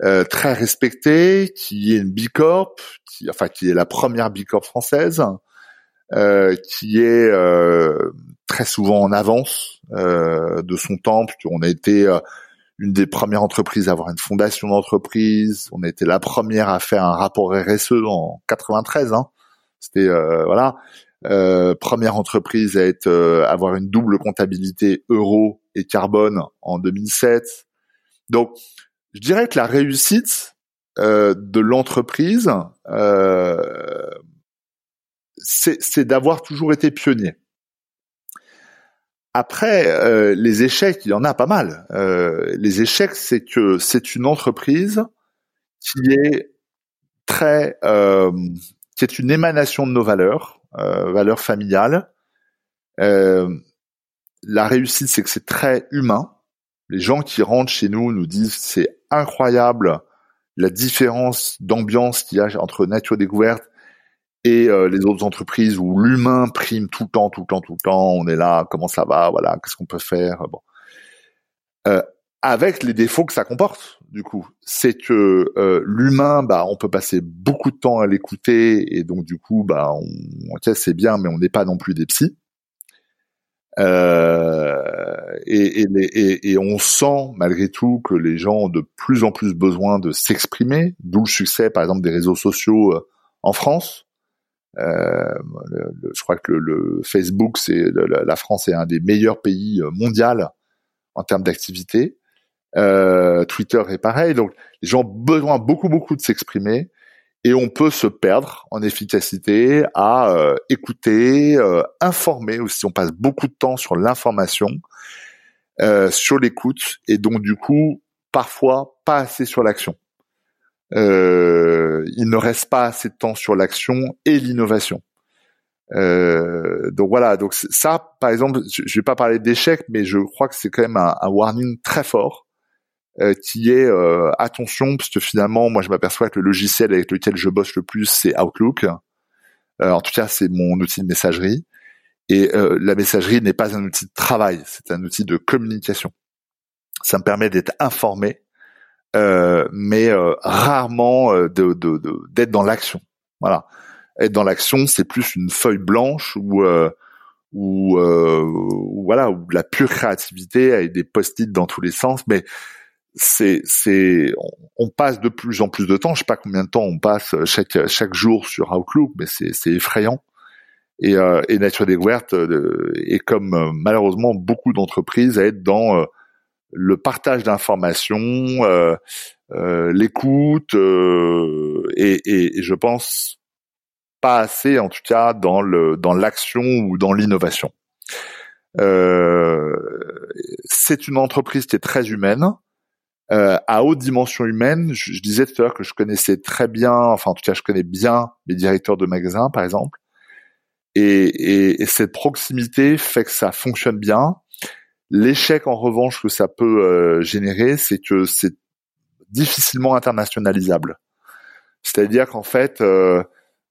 euh, très respectée, qui est une bicorp, qui, enfin qui est la première bicorp française, qui est très souvent en avance de son temps, On a été une des premières entreprises à avoir une fondation d'entreprise. On a été la première à faire un rapport RSE en 93. Hein. C'était euh, voilà euh, première entreprise à être euh, avoir une double comptabilité euro et carbone en 2007. Donc, je dirais que la réussite de l'entreprise, c'est d'avoir toujours été pionnier. Après, les échecs, il y en a pas mal. les échecs, c'est que c'est une entreprise qui est très c'est une émanation de nos valeurs, euh, valeurs familiales. Euh, la réussite, c'est que c'est très humain. Les gens qui rentrent chez nous nous disent c'est incroyable la différence d'ambiance qu'il y a entre Nature Découverte et euh, les autres entreprises où l'humain prime tout le temps, tout le temps, tout le temps. On est là, comment ça va, voilà, qu'est-ce qu'on peut faire. Bon. Avec les défauts que ça comporte. Du coup, c'est que euh, l'humain, bah, on peut passer beaucoup de temps à l'écouter et donc du coup, bah, on, c'est bien, mais on n'est pas non plus des psys. Euh, et, et, et, on sent malgré tout que les gens ont de plus en plus besoin de s'exprimer, d'où le succès, par exemple, des réseaux sociaux euh, en France. Euh, je crois que le, Facebook, c'est la France est un des meilleurs pays mondiaux en termes d'activité. Euh, Twitter est pareil. Donc, les gens ont besoin beaucoup, beaucoup de s'exprimer et on peut se perdre en efficacité à euh, écouter, euh, informer aussi. On passe beaucoup de temps sur l'information, euh, sur l'écoute et donc du coup, parfois pas assez sur l'action. il ne reste pas assez de temps sur l'action et l'innovation. donc voilà, donc ça, par exemple, je, je vais pas parler d'échec, mais je crois que c'est quand même un warning très fort euh, qui est euh, attention parce que finalement moi je m'aperçois que le logiciel avec lequel je bosse le plus c'est Outlook. Euh, en tout cas c'est mon outil de messagerie Et la messagerie n'est pas un outil de travail, c'est un outil de communication. Ça me permet d'être informé, mais rarement de d'être dans l'action. Voilà, être dans l'action, c'est plus une feuille blanche ou, euh, voilà, ou de la pure créativité avec des post-it dans tous les sens, mais c'est c'est on, passe de plus en plus de temps. Je sais pas combien de temps on passe chaque chaque jour sur Outlook, mais c'est c'est effrayant. Et, euh, et Nature Découverte euh, est comme euh, malheureusement beaucoup d'entreprises à être dans euh, le partage d'informations, l'écoute et, et, et, je pense pas assez, en tout cas, dans le dans l'action ou dans l'innovation. Euh, c'est une entreprise qui est très humaine, euh, à haute dimension humaine. Je, disais tout à l'heure que je connaissais très bien, enfin en tout cas je connais bien les directeurs de magasins, par exemple. Et, et, et cette proximité fait que ça fonctionne bien. L'échec, en revanche, que ça peut euh, générer, c'est que c'est difficilement internationalisable. C'est-à-dire qu'en fait, euh,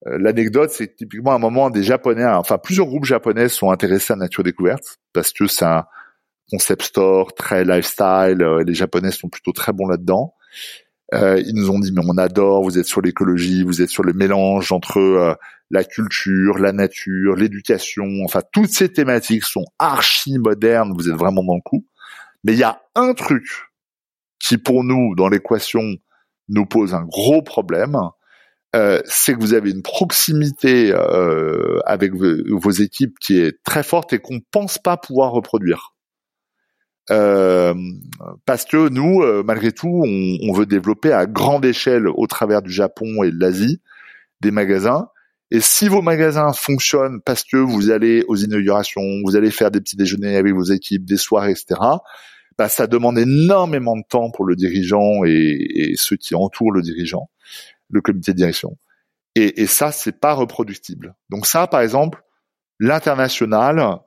l'anecdote, c'est typiquement un moment des Japonais, enfin plusieurs groupes japonais sont intéressés à nature découverte parce que un concept store très lifestyle. Euh, les Japonais sont plutôt très bons là-dedans. Euh, ils nous ont dit mais on adore, vous êtes sur l'écologie, vous êtes sur le mélange entre la culture, la nature, l'éducation, enfin toutes ces thématiques sont archi modernes, vous êtes vraiment dans le coup. Mais il y a un truc qui pour nous dans l'équation nous pose un gros problème, euh, c'est que vous avez une proximité euh, avec vos, équipes qui est très forte et qu'on pense pas pouvoir reproduire. Euh, parce que nous, malgré tout, on, veut développer à grande échelle au travers du Japon et de l'Asie des magasins. Et si vos magasins fonctionnent parce que vous allez aux inaugurations, vous allez faire des petits déjeuners avec vos équipes, des soirées, etc., bah, ça demande énormément de temps pour le dirigeant et, ceux qui entourent le dirigeant le comité de direction. Et, et ça, c'est pas reproductible. Donc ça, par exemple, l'international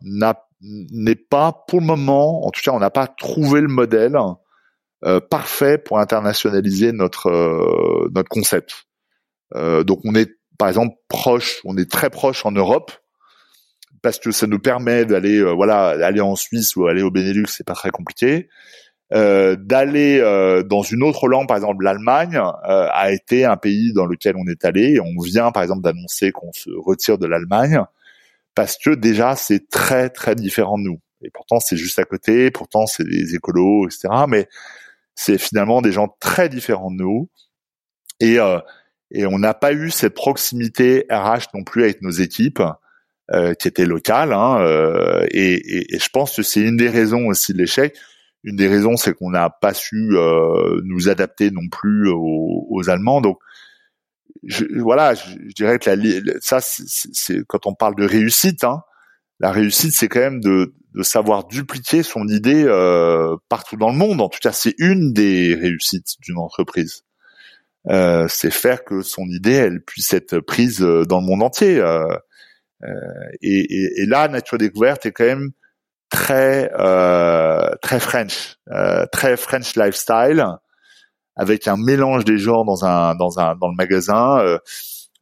n'est pas, pour le moment, en tout cas, on n'a pas trouvé le modèle euh, parfait pour internationaliser notre euh, notre concept. Euh, donc on est, par exemple, proche, on est très proche en Europe parce que ça nous permet d'aller, voilà, aller en Suisse ou aller au Benelux, c'est pas très compliqué. Euh, d'aller euh, dans une autre langue, par exemple l'Allemagne, euh, a été un pays dans lequel on est allé. On vient par exemple d'annoncer qu'on se retire de l'Allemagne parce que déjà c'est très très différent de nous. Et pourtant c'est juste à côté, pourtant c'est des écolos, etc. Mais c'est finalement des gens très différents de nous. Et, et on n'a pas eu cette proximité RH non plus avec nos équipes. qui étaient locales, hein, et, et, et, je pense que c'est une des raisons aussi de l'échec une des raisons, c'est qu'on n'a pas su euh, nous adapter non plus aux, Allemands. Donc, je, voilà, je, dirais que la, ça, c'est quand on parle de réussite. Hein, la réussite, c'est quand même de, de, savoir dupliquer son idée euh, partout dans le monde. En tout cas, c'est une des réussites d'une entreprise. Euh, c'est faire que son idée, elle puisse être prise dans le monde entier. Et, et, et, là, Nature Découverte est quand même très euh, très French, euh, très French lifestyle, avec un mélange des genres dans un dans un dans le magasin. Euh,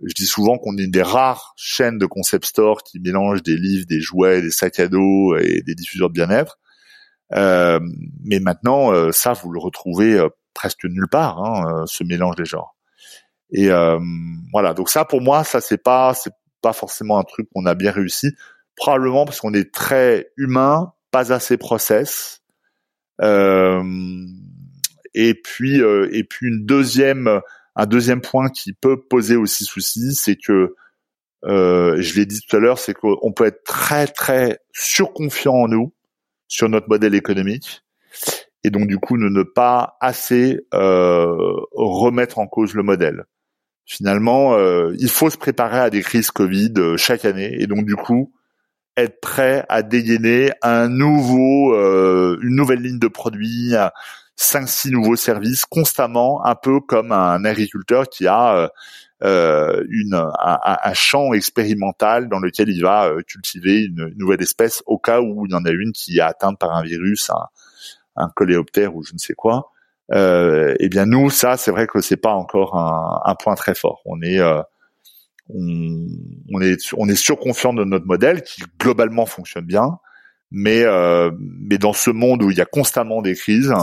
je dis souvent qu'on est une des rares chaînes de concept store qui mélange des livres, des jouets, des sacs à dos et des diffuseurs de bien-être. Euh, mais maintenant, euh, ça, vous le retrouvez euh, presque nulle part, hein, ce mélange des genres. Et voilà, donc ça, pour moi, ça c'est pas c'est pas forcément un truc qu'on a bien réussi probablement parce qu'on est très humain, pas assez process. Euh, et puis euh, et puis une deuxième un deuxième point qui peut poser aussi souci, c'est que euh, je l'ai dit tout à l'heure, c'est qu'on peut être très très surconfiant en nous sur notre modèle économique et donc du coup ne, pas assez euh, remettre en cause le modèle. Finalement, euh, il faut se préparer à des crises Covid euh, chaque année et donc du coup être prêt à dégainer un nouveau, euh, une nouvelle ligne de produits, cinq six nouveaux services constamment, un peu comme un agriculteur qui a euh, euh une, un, champ expérimental dans lequel il va euh, cultiver une, nouvelle espèce au cas où il y en a une qui est atteinte par un virus, un, un coléoptère ou je ne sais quoi. Euh, eh bien nous, ça, c'est vrai que c'est pas encore un, un, point très fort. On est, on, on est on est surconfiant de notre modèle qui globalement fonctionne bien, mais mais dans ce monde où il y a constamment des crises,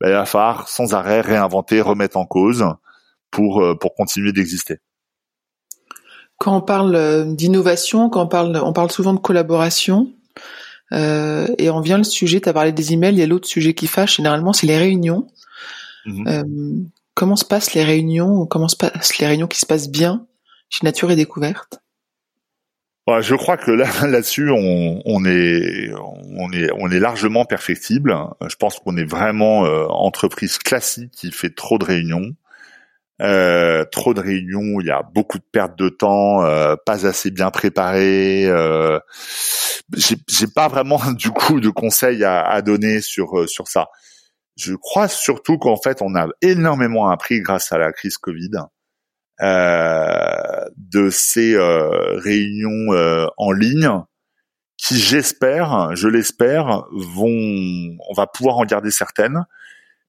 bah, il va falloir sans arrêt réinventer, remettre en cause pour pour continuer d'exister. Quand on parle d'innovation, quand on parle on parle souvent de collaboration. Euh, et on vient le sujet, tu as parlé des emails, il y a l'autre sujet qui fâche, généralement, c'est les réunions. Mhm. Euh, comment se passent les réunions Comment se passent les réunions qui se passent bien chez Nature et Découverte? Je crois que là, [laughs] là-dessus, on, on, est, on est, on est largement perfectible. Je pense qu'on est vraiment euh, entreprise classique qui fait trop de réunions. Euh, trop de réunions, il y a beaucoup de pertes de temps, euh, pas assez bien préparé. Euh, j'ai pas vraiment [laughs] du coup de conseils à, à donner sur euh, sur ça. Je crois surtout qu'en fait on a énormément appris grâce à la crise Covid de ces réunions en ligne qui j'espère, je l'espère, vont, on va pouvoir en garder certaines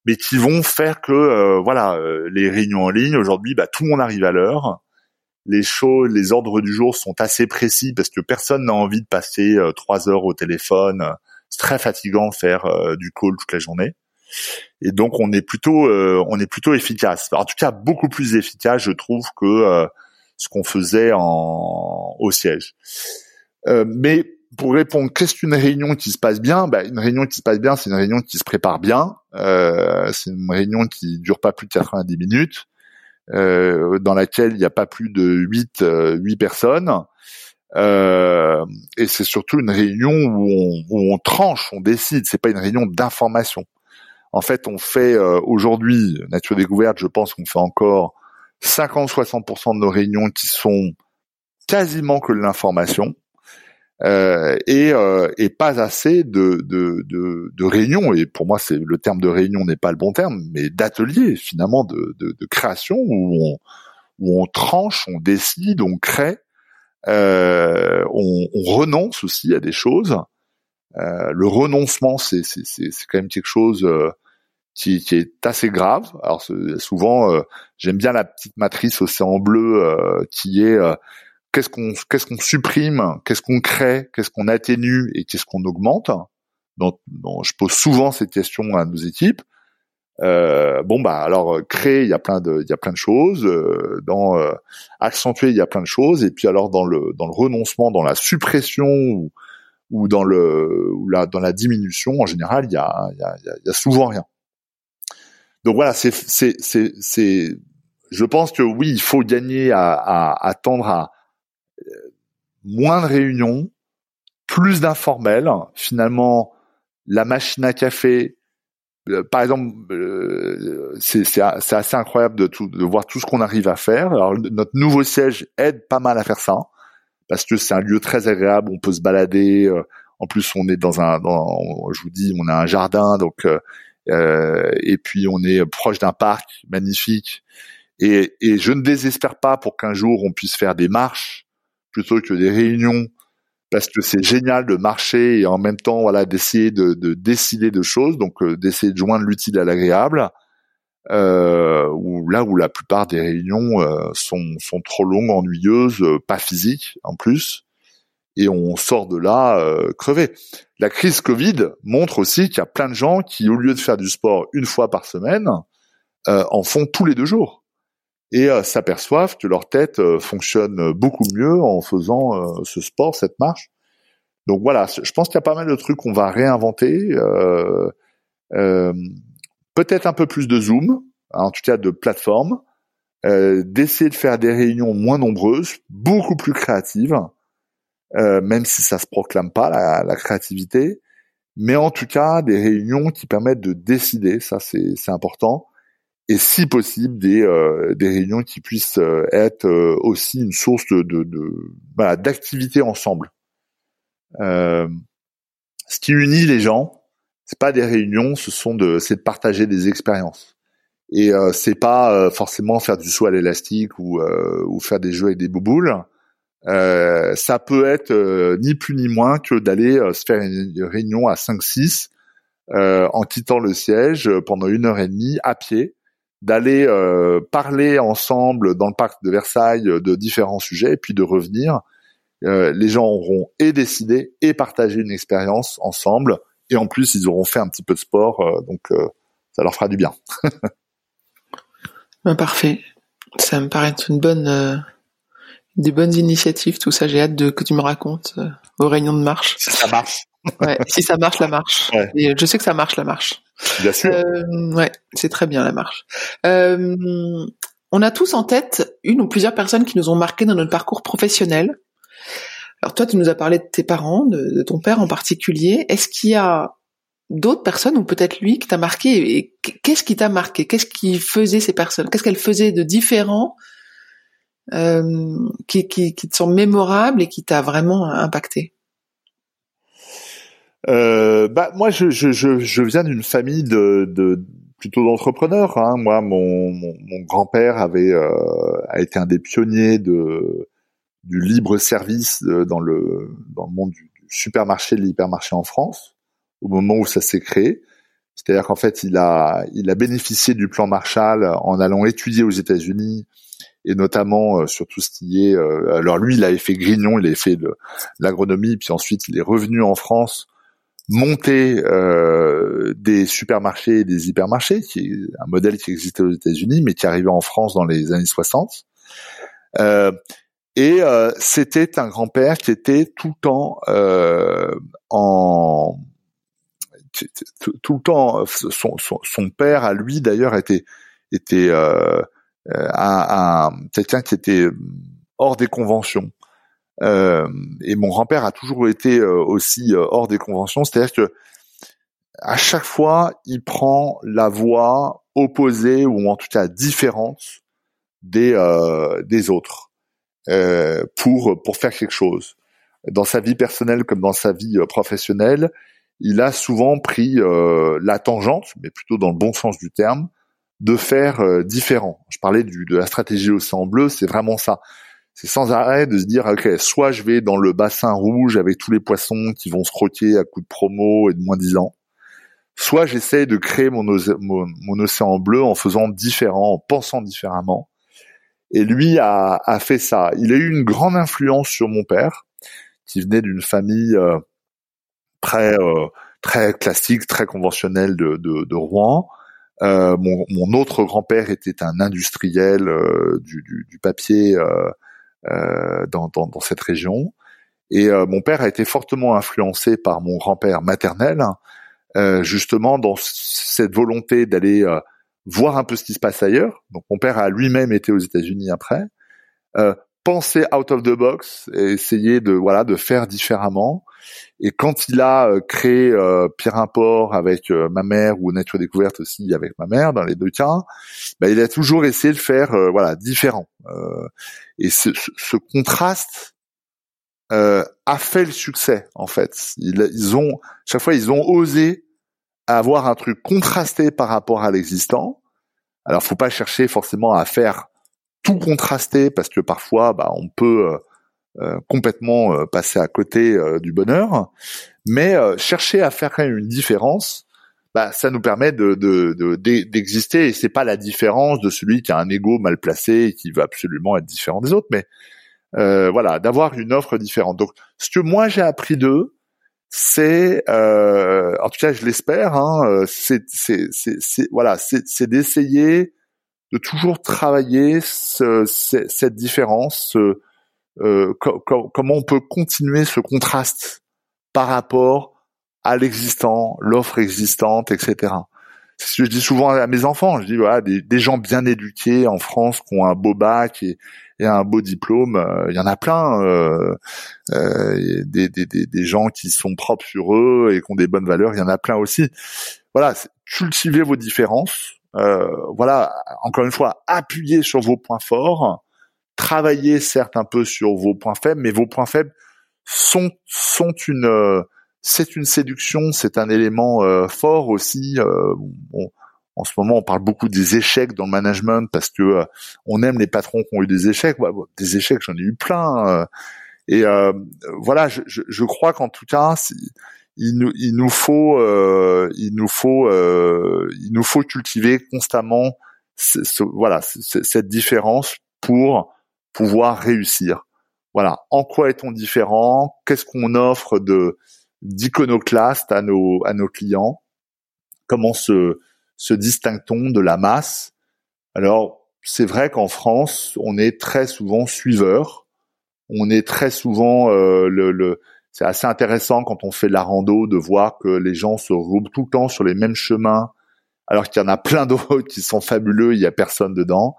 mais qui vont faire que euh, voilà euh, les réunions en ligne aujourd'hui bah, tout le monde arrive à l'heure. Les choses les ordres du jour sont assez précis parce que personne n'a envie de passer euh, trois heures au téléphone. C'est très fatigant faire du call toute la journée et donc on est plutôt on est plutôt efficace en tout cas beaucoup plus efficace je trouve que ce qu'on faisait en au siège mais pour répondre, qu'est-ce qu'une réunion qui se passe bien? Bah, Une réunion qui se passe bien, c'est une réunion qui se prépare bien. Euh, c'est une réunion qui dure pas plus de 90 minutes, euh, dans laquelle il n'y a pas plus de 8, euh, 8 personnes. Euh, et c'est surtout une réunion où on, où on tranche, on décide. C'est pas une réunion d'information. En fait, on fait euh, aujourd'hui, Nature Découverte, je pense qu'on fait encore 50-60% de nos réunions qui sont quasiment que de l'information euh, et, euh, et, pas assez de, de, de, de, réunions. Et pour moi, c'est le terme de réunion n'est pas le bon terme, mais d'ateliers finalement de, de, de, création où on, où on tranche, on décide, on crée, euh, on, on, renonce aussi à des choses. Euh, le renoncement, c'est quand même quelque chose euh, qui, qui, est assez grave. Alors souvent, euh, j'aime bien la petite matrice océan bleu qui est qu'est-ce qu'on qu'est-ce qu'on supprime, qu'est-ce qu'on crée, qu'est-ce qu'on atténue et qu'est-ce qu'on augmente. Donc, je pose souvent cette question à nos équipes. Euh, bon bah alors créer il y a plein de il y a plein de choses euh, dans euh, accentuer il y a plein de choses et puis alors dans le dans le renoncement dans la suppression ou, ou dans le ou la dans la diminution en général il y a y a, y a souvent rien donc voilà c'est c'est c'est c'est je pense que oui il faut gagner à, à, à tendre à moins de réunions, plus d'informels. Finalement, la machine à café, euh, par exemple, euh, c'est assez incroyable de, tout, de voir tout ce qu'on arrive à faire. Alors, notre nouveau siège aide pas mal à faire ça, parce que c'est un lieu très agréable, on peut se balader. Euh, en plus, on est dans un, je vous dis, on a un jardin, donc euh, et puis on est proche d'un parc magnifique. Et, et je ne désespère pas pour qu'un jour on puisse faire des marches plutôt que des réunions parce que c'est génial de marcher et en même temps voilà d'essayer de, de, décider de choses donc euh, d'essayer de joindre l'utile à l'agréable euh, où là où la plupart des réunions euh, sont sont trop longues ennuyeuses euh, pas physiques en plus et on sort de là euh, crevé la crise Covid montre aussi qu'il y a plein de gens qui au lieu de faire du sport une fois par semaine en font tous les deux jours et euh, s'aperçoivent que leur tête euh, fonctionne beaucoup mieux en faisant euh, ce sport, cette marche. Donc voilà, je pense qu'il y a pas mal de trucs qu'on va réinventer. Peut-être un peu plus de Zoom, en tout cas de plateforme, d'essayer de faire des réunions moins nombreuses, beaucoup plus créatives, même si ça se proclame pas la, la créativité, mais en tout cas des réunions qui permettent de décider, ça c'est important, et si possible des, euh, des réunions qui puissent euh, être euh, aussi une source de, de, de d'activité ensemble. ce qui unit les gens, c'est pas des réunions, ce sont de c'est de partager des expériences. Et c'est pas forcément faire du saut à l'élastique ou ou faire des jeux avec des bouboules. ça peut être ni plus ni moins que d'aller se faire une réunion à 5-6 en quittant le siège pendant une heure et demie à pied d'aller parler ensemble dans le parc de Versailles de différents sujets, et puis de revenir. les gens auront et décidé et partagé une expérience ensemble, et en plus ils auront fait un petit peu de sport, donc ça leur fera du bien. [laughs] Ben, parfait. Ça me paraît être une bonne, euh, des bonnes initiatives, tout ça. J'ai hâte de que tu me racontes euh, aux réunions de marche. Si ça marche. [laughs] ouais, si ça marche, la marche. Et je sais que ça marche, la marche. Bien sûr. Euh, ouais, c'est très bien la marche. on a tous en tête une ou plusieurs personnes qui nous ont marqué dans notre parcours professionnel. Alors toi, tu nous as parlé de tes parents, de ton père en particulier. Est-ce qu'il y a d'autres personnes ou peut-être lui qui t'a marqué et qu'est-ce qui t'a marqué? Qu'est-ce qui faisait ces personnes? Qu'est-ce qu'elles faisaient de différent euh, qui, qui, qui te sont mémorables et qui t'a vraiment impacté? Euh, bah moi je, je, je, je viens d'une famille de, de plutôt d'entrepreneurs. Hein. Moi mon, mon, mon grand-père avait euh, a été un des pionniers de du libre service dans le dans le monde du, du supermarché, de l'hypermarché en France au moment où ça s'est créé. C'est-à-dire qu'en fait, il a, il a bénéficié du plan Marshall en allant étudier aux États-Unis et notamment euh, sur tout ce qui est. Euh, alors lui, il avait fait Grignon, il avait fait l'agronomie, puis ensuite il est revenu en France monter euh, des supermarchés et des hypermarchés, qui est un modèle qui existait aux États-Unis, mais qui arrivait en France dans les années 60. Euh, et euh, c'était un grand-père qui était tout le temps en tout, le temps, son, père à lui d'ailleurs était était euh, euh un, quelqu'un qui était hors des conventions. Euh, et mon grand-père a toujours été euh, aussi euh, hors des conventions, c'est-à-dire que à chaque fois, il prend la voie opposée ou en tout cas différente des des autres pour pour faire quelque chose dans sa vie personnelle comme dans sa vie professionnelle il a souvent pris euh, la tangente, mais plutôt dans le bon sens du terme, de faire euh, différent. Je parlais du, de la stratégie océan bleu, c'est vraiment ça. C'est sans arrêt de se dire, ok, soit je vais dans le bassin rouge avec tous les poissons qui vont se croquer à coups de promo et de moins 10 ans, soit j'essaie de créer mon, mon, océan bleu en faisant différent, en pensant différemment. Et lui a, a, fait ça. Il a eu une grande influence sur mon père, qui venait d'une famille euh, très euh, très classique, très conventionnel de, de, de Rouen. Euh, mon, mon, autre grand-père était un industriel euh, du, du, du, papier euh, dans, dans, dans, cette région. Et mon père a été fortement influencé par mon grand-père maternel, justement dans cette volonté d'aller voir un peu ce qui se passe ailleurs. Donc mon père a lui-même été aux États-Unis après. penser out of the box et essayer de voilà de faire différemment et quand il a euh, créé euh, Pierre Import avec euh, ma mère ou Nature Découverte aussi avec ma mère, dans les deux cas, bah, il a toujours essayé de faire voilà différent. et ce, ce contraste a fait le succès en fait. Ils, ils, ont chaque fois ils ont osé avoir un truc contrasté par rapport à l'existant. Alors faut pas chercher forcément à faire tout contrasté parce que parfois bah, on peut euh, complètement euh, passer à côté euh, du bonheur, mais chercher à faire une différence, bah, ça nous permet de, d'exister et c'est pas la différence de celui qui a un ego mal placé et qui veut absolument être différent des autres, mais voilà, d'avoir une offre différente. Donc, ce que moi j'ai appris d'eux, c'est, en tout cas, je l'espère, hein, c'est, c'est, voilà, c'est, d'essayer de toujours travailler ce, cette différence, ce, euh, comment on peut continuer ce contraste par rapport à l'existant, l'offre existante, etc. C'est ce que je dis souvent à mes enfants. Je dis voilà, des, gens bien éduqués en France qui ont un beau bac et, un beau diplôme, euh, il y en a plein. Euh, euh des, des, des, gens qui sont propres sur eux et qui ont des bonnes valeurs, il y en a plein aussi. Voilà, cultivez vos différences. Voilà, encore une fois, appuyez sur vos points forts travailler certes un peu sur vos points faibles, mais vos points faibles sont sont une c'est une séduction, c'est un élément fort aussi. En ce moment, on parle beaucoup des échecs dans le management parce que on aime les patrons qui ont eu des échecs. des échecs, j'en ai eu plein. et voilà, je, je, je crois qu'en tout cas, il nous, il nous faut, il nous faut, il nous faut cultiver constamment voilà cette différence pour pouvoir réussir. Voilà, en quoi est-on différent? Qu'est-ce qu'on offre de d'iconoclaste à nos à nos clients? Comment se se distingue-t-on de la masse? Alors, c'est vrai qu'en France, on est très souvent suiveur. On est très souvent euh, le, le c'est assez intéressant quand on fait de la rando de voir que les gens se regroupent tout le temps sur les mêmes chemins, alors qu'il y en a plein [laughs] d'autres qui sont fabuleux, il y a personne dedans.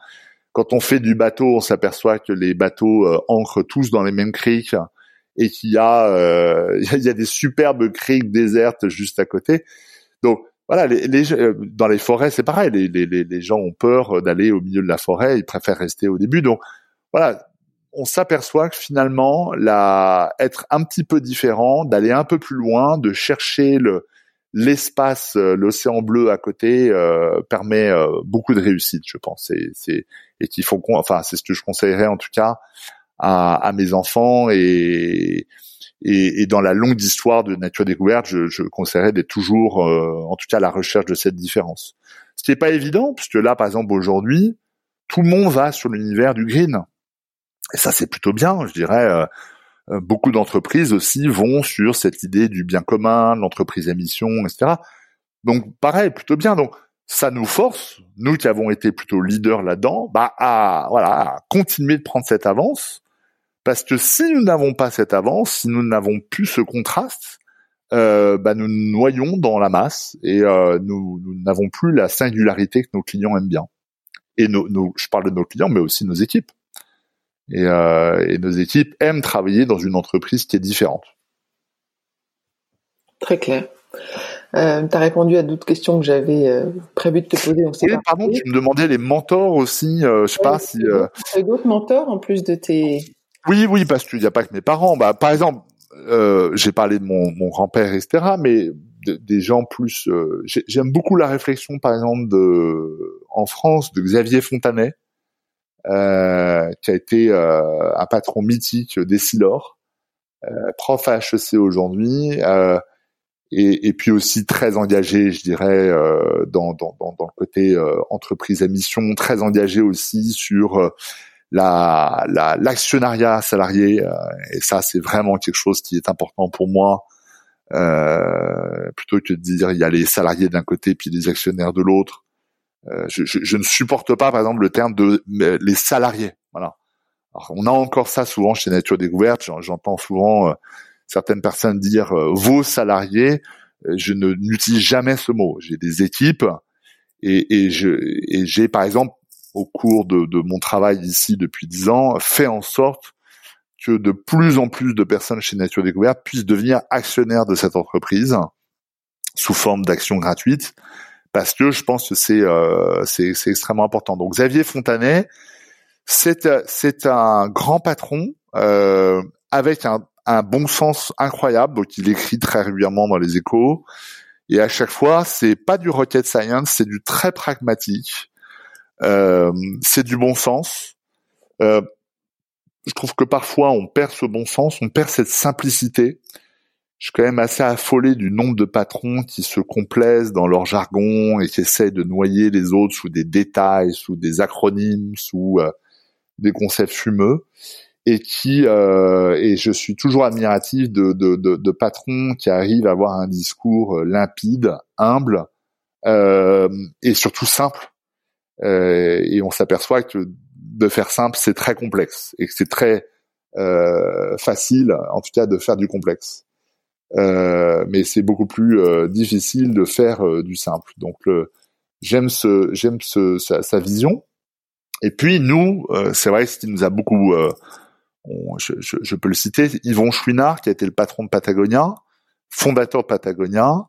Quand on fait du bateau, on s'aperçoit que les bateaux euh, ancrent tous dans les mêmes criques et qu'il y a euh, [laughs] il y a des superbes criques désertes juste à côté. Donc voilà, les, les, euh, dans les forêts, c'est pareil. Les, les, les gens ont peur d'aller au milieu de la forêt, ils préfèrent rester au début. Donc voilà, on s'aperçoit que finalement, la, être un petit peu différent, d'aller un peu plus loin, de chercher le l'espace, euh, l'océan bleu à côté euh, permet euh, beaucoup de réussite, je pense. Et, c'est et qu'il faut, enfin, c'est ce que je conseillerais en tout cas à, à mes enfants et, et, et dans la longue histoire de nature découverte, je, je conseillerais d'être toujours, en tout cas, à la recherche de cette différence. Ce qui n'est pas évident, puisque là, par exemple, aujourd'hui, tout le monde va sur l'univers du green. Et ça, c'est plutôt bien, je dirais. Euh, euh, beaucoup d'entreprises aussi vont sur cette idée du bien commun, l'entreprise à mission, etc. Donc, pareil, plutôt bien. Donc, ça nous force, nous qui avons été plutôt leaders là-dedans, bah, à, voilà, à continuer de prendre cette avance. Parce que si nous n'avons pas cette avance, si nous n'avons plus ce contraste, euh, bah, nous nous noyons dans la masse et euh, nous n'avons plus la singularité que nos clients aiment bien. Et nos, nos, je parle de nos clients, mais aussi nos équipes. Et, euh, et, nos équipes aiment travailler dans une entreprise qui est différente. Très clair. Euh, tu as répondu à d'autres questions que j'avais euh, prévu de te poser. oui, pardon, tu me demandais les mentors aussi. Euh, je sais pas si. D'autres mentors en plus de tes. Oui, oui, parce qu'il n'y a pas que mes parents. Bah, par exemple, euh, j'ai parlé de mon, mon grand-père, etc. Mais des gens plus. Euh, j'aime beaucoup la réflexion, par exemple, de en France, de Xavier Fontanet, euh, qui a été euh, un patron mythique des Silor, euh, prof à HEC aujourd'hui, et, et, puis aussi très engagé, je dirais, dans, dans, dans, dans, le côté entreprise à mission, très engagé aussi sur la l'actionnariat salarié et ça c'est vraiment quelque chose qui est important pour moi euh, plutôt que de dire il y a les salariés d'un côté puis les actionnaires de l'autre euh, je, je, je, ne supporte pas, par exemple, le terme de les salariés. Voilà. Alors, on a encore ça souvent chez Nature Découverte. J'entends souvent euh, certaines personnes dire euh, vos salariés. Je ne n'utilise jamais ce mot. J'ai des équipes et, et je et j'ai par exemple au cours de, mon travail ici depuis dix ans fait en sorte que de plus en plus de personnes chez Nature Découverte puissent devenir actionnaires de cette entreprise sous forme d'actions gratuites parce que je pense que c'est euh, extrêmement important. Donc Xavier Fontanet, c'est c'est un grand patron euh, avec un, un bon sens incroyable. Donc il écrit très régulièrement dans les Échos et à chaque fois c'est pas du rocket science, c'est du très pragmatique. Euh, c'est du bon sens. Euh, je trouve que parfois on perd ce bon sens, on perd cette simplicité je suis quand même assez affolé du nombre de patrons qui se complaisent dans leur jargon et qui essayent de noyer les autres sous des détails, sous des acronymes, sous euh, des concepts fumeux et qui euh, et je suis toujours admiratif de, de, de, de, patrons qui arrivent à avoir un discours limpide, humble euh, et surtout simple. Euh, et on s'aperçoit que de faire simple, c'est très complexe et que c'est très facile, en tout cas, de faire du complexe. Euh, mais c'est beaucoup plus euh, difficile de faire euh, du simple. Donc j'aime ce j'aime ce sa, sa, vision. Et puis nous, c'est vrai, ce qui nous a beaucoup, je, je, je, peux le citer, Yvon Chouinard, qui a été le patron de Patagonia, fondateur Patagonia.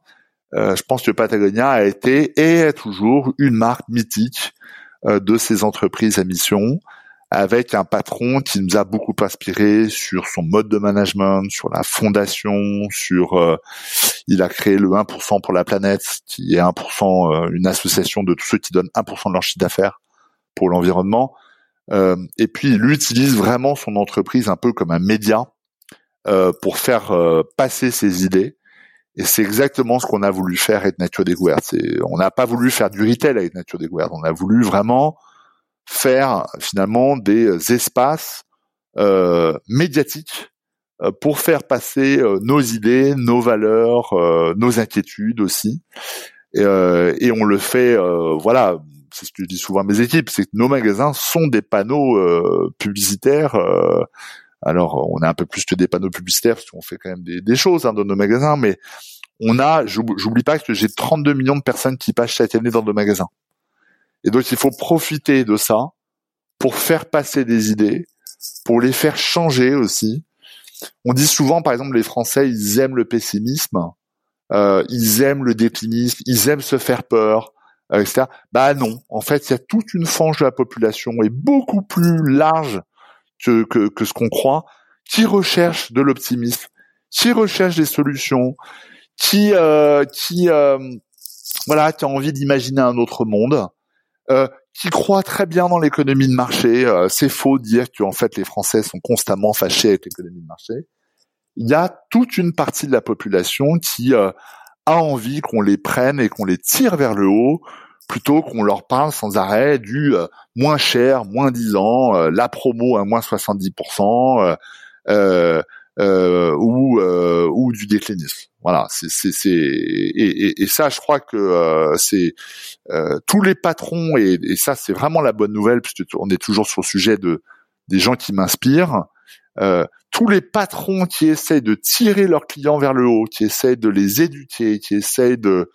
Je pense que Patagonia a été et est toujours une marque mythique de ces entreprises à mission avec un patron qui nous a beaucoup inspiré sur son mode de management, sur la fondation, sur euh, il a créé le 1% pour la planète, qui est 1% euh, une association de tous ceux qui donnent 1% de leur chiffre d'affaires pour l'environnement. Euh, et puis il utilise vraiment son entreprise un peu comme un média pour faire passer ses idées. Et c'est exactement ce qu'on a voulu faire avec Nature Découverte. On n'a pas voulu faire du retail avec Nature Découverte. On a voulu vraiment faire finalement des espaces euh, médiatiques euh, pour faire passer euh, nos idées, nos valeurs, euh, nos inquiétudes aussi. Et, et, on le fait, voilà, c'est ce que je dis souvent à mes équipes, c'est que nos magasins sont des panneaux publicitaires. Alors, on a un peu plus que des panneaux publicitaires parce qu'on fait quand même des, choses hein, dans nos magasins, mais on a, j'oublie pas que j'ai 32 millions de personnes qui passent chaque année dans nos magasins. Et donc, il faut profiter de ça pour faire passer des idées, pour les faire changer aussi, on dit souvent, par exemple, les Français, ils aiment le pessimisme, euh, ils aiment le déclinisme, ils aiment se faire peur, euh, etc. Bah non, en fait, il y a toute une frange de la population et beaucoup plus large que, que, ce qu'on croit, qui recherche de l'optimisme, qui recherche des solutions, qui euh, qui voilà, qui a envie d'imaginer un autre monde, qui croit très bien dans l'économie de marché. Euh, c'est faux de dire que en fait les Français sont constamment fâchés avec l'économie de marché. Il y a toute une partie de la population qui euh, a envie qu'on les prenne et qu'on les tire vers le haut plutôt qu'on leur parle sans arrêt du euh, moins cher, moins 10 ans, la promo à moins 70%, euh, ou euh, ou du déclinisme. Voilà, c'est c'est et, et, et, ça, je crois que euh, c'est euh, tous les patrons et, et ça, c'est vraiment la bonne nouvelle puisque on est toujours sur le sujet de des gens qui m'inspirent. Tous les patrons qui essayent de tirer leurs clients vers le haut, qui essayent de les éduquer, qui essayent de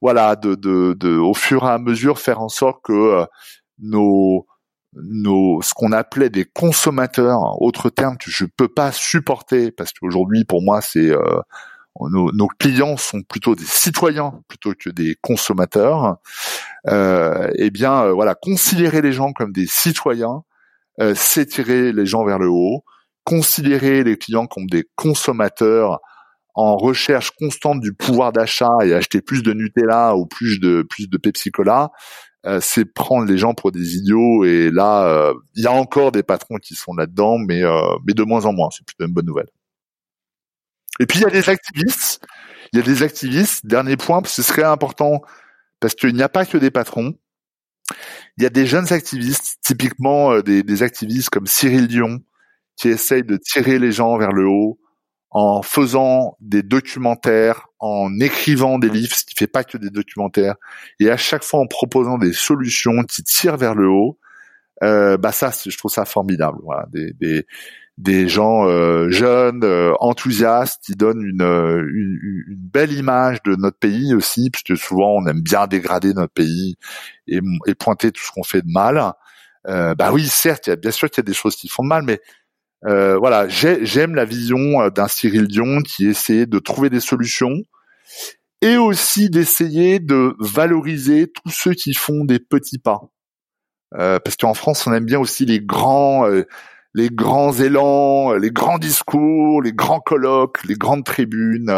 voilà de de, de au fur et à mesure faire en sorte que nos nos ce qu'on appelait des consommateurs, autre terme que je peux pas supporter parce qu'aujourd'hui pour moi c'est euh, nos, nos, clients sont plutôt des citoyens plutôt que des consommateurs. Euh, eh bien euh, voilà, considérer les gens comme des citoyens, euh, c'est tirer les gens vers le haut. Considérer les clients comme des consommateurs en recherche constante du pouvoir d'achat et acheter plus de Nutella ou plus de plus de Pepsi Cola, euh, c'est prendre les gens pour des idiots. Et là, euh, il y a encore des patrons qui sont là-dedans, mais euh, mais de moins en moins. C'est plutôt une bonne nouvelle. Et puis il y a des activistes. Il y a des activistes. Dernier point, ce serait important parce qu'il n'y a pas que des patrons. Il y a des jeunes activistes, typiquement des, des activistes comme Cyril Dion, qui essayent de tirer les gens vers le haut, en faisant des documentaires, en écrivant des livres, ce qui fait pas que des documentaires, et à chaque fois en proposant des solutions qui tirent vers le haut, euh, bah ça, je trouve ça formidable. Voilà, des, des, des gens euh, jeunes, euh, enthousiastes, qui donnent une, une, une, belle image de notre pays aussi, puisque souvent on aime bien dégrader notre pays et, et pointer tout ce qu'on fait de mal. Euh, bah oui, certes, y a bien sûr qu'il y a des choses qui font de mal, mais euh, voilà, j'aime la vision euh, d'un Cyril Dion qui essaie de trouver des solutions et aussi d'essayer de valoriser tous ceux qui font des petits pas. Euh, parce qu'en France, on aime bien aussi les grands, euh, les grands élans, les grands discours, les grands colloques, les grandes tribunes.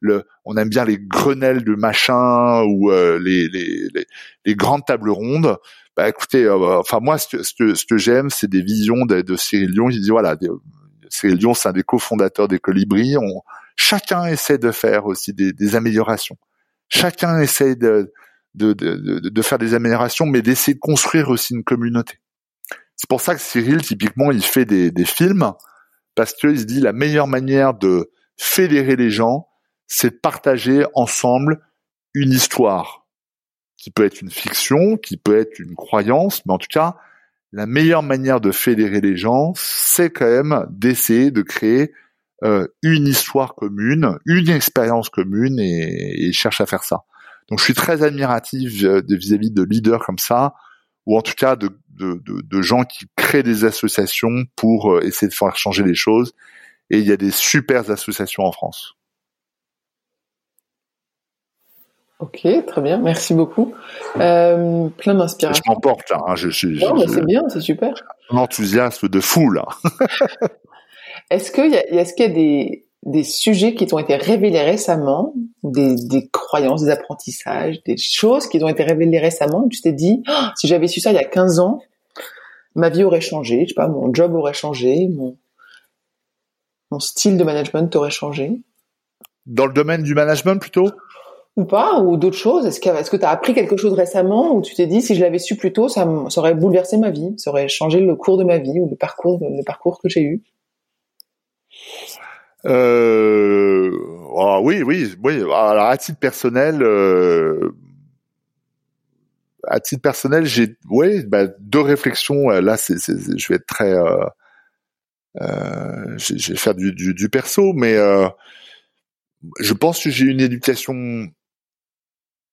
le, on aime bien les grenelles de machin ou les, grandes tables rondes bah écoutez, euh, enfin moi ce que j'aime, c'est des visions de, Cyril Dion. Il dit voilà, Cyril Dion, c'est un des cofondateurs des Colibris. On, chacun essaie de faire aussi des, améliorations. Chacun essaie de faire des améliorations, mais d'essayer de construire aussi une communauté. C'est pour ça que Cyril, typiquement, il fait des films parce qu'il se dit la meilleure manière de fédérer les gens, c'est de partager ensemble une histoire qui peut être une fiction, qui peut être une croyance, mais en tout cas, la meilleure manière de fédérer les gens, c'est quand même d'essayer de créer euh, une histoire commune, une expérience commune, et, et cherche à faire ça. Donc, je suis très admiratif euh, vis-à-vis de leaders comme ça, ou en tout cas de, de, de, de gens qui créent des associations pour euh, essayer de faire changer les choses. Et il y a des super associations en France. Ok, très bien, merci beaucoup. Euh, plein d'inspiration. Je m'emporte là. Hein, je, non, mais c'est bien, c'est super. Un enthousiasme de fou là. [laughs] est-ce qu'il y a, est-ce qu'il y a des, des sujets qui t'ont été révélés récemment, des, des croyances, des apprentissages, des choses qui t'ont été révélées récemment, où tu t'es dit, oh, si j'avais su ça il y a 15 ans, ma vie aurait changé, je sais pas, mon job aurait changé, mon, mon style de management aurait changé? Dans le domaine du management plutôt? Ou pas, ou d'autres choses? Est-ce que est-ce que tu as appris quelque chose récemment où tu t'es dit si je l'avais su plus tôt, ça, ça, aurait bouleversé ma vie, ça aurait changé le cours de ma vie ou le parcours le parcours que j'ai eu? Euh, ah oui, oui, oui. Alors à titre personnel, euh, à titre personnel, j'ai, oui, bah, deux réflexions. Là, c'est, je vais être très, euh, euh, je vais faire du, du, perso, mais euh, je pense que j'ai une éducation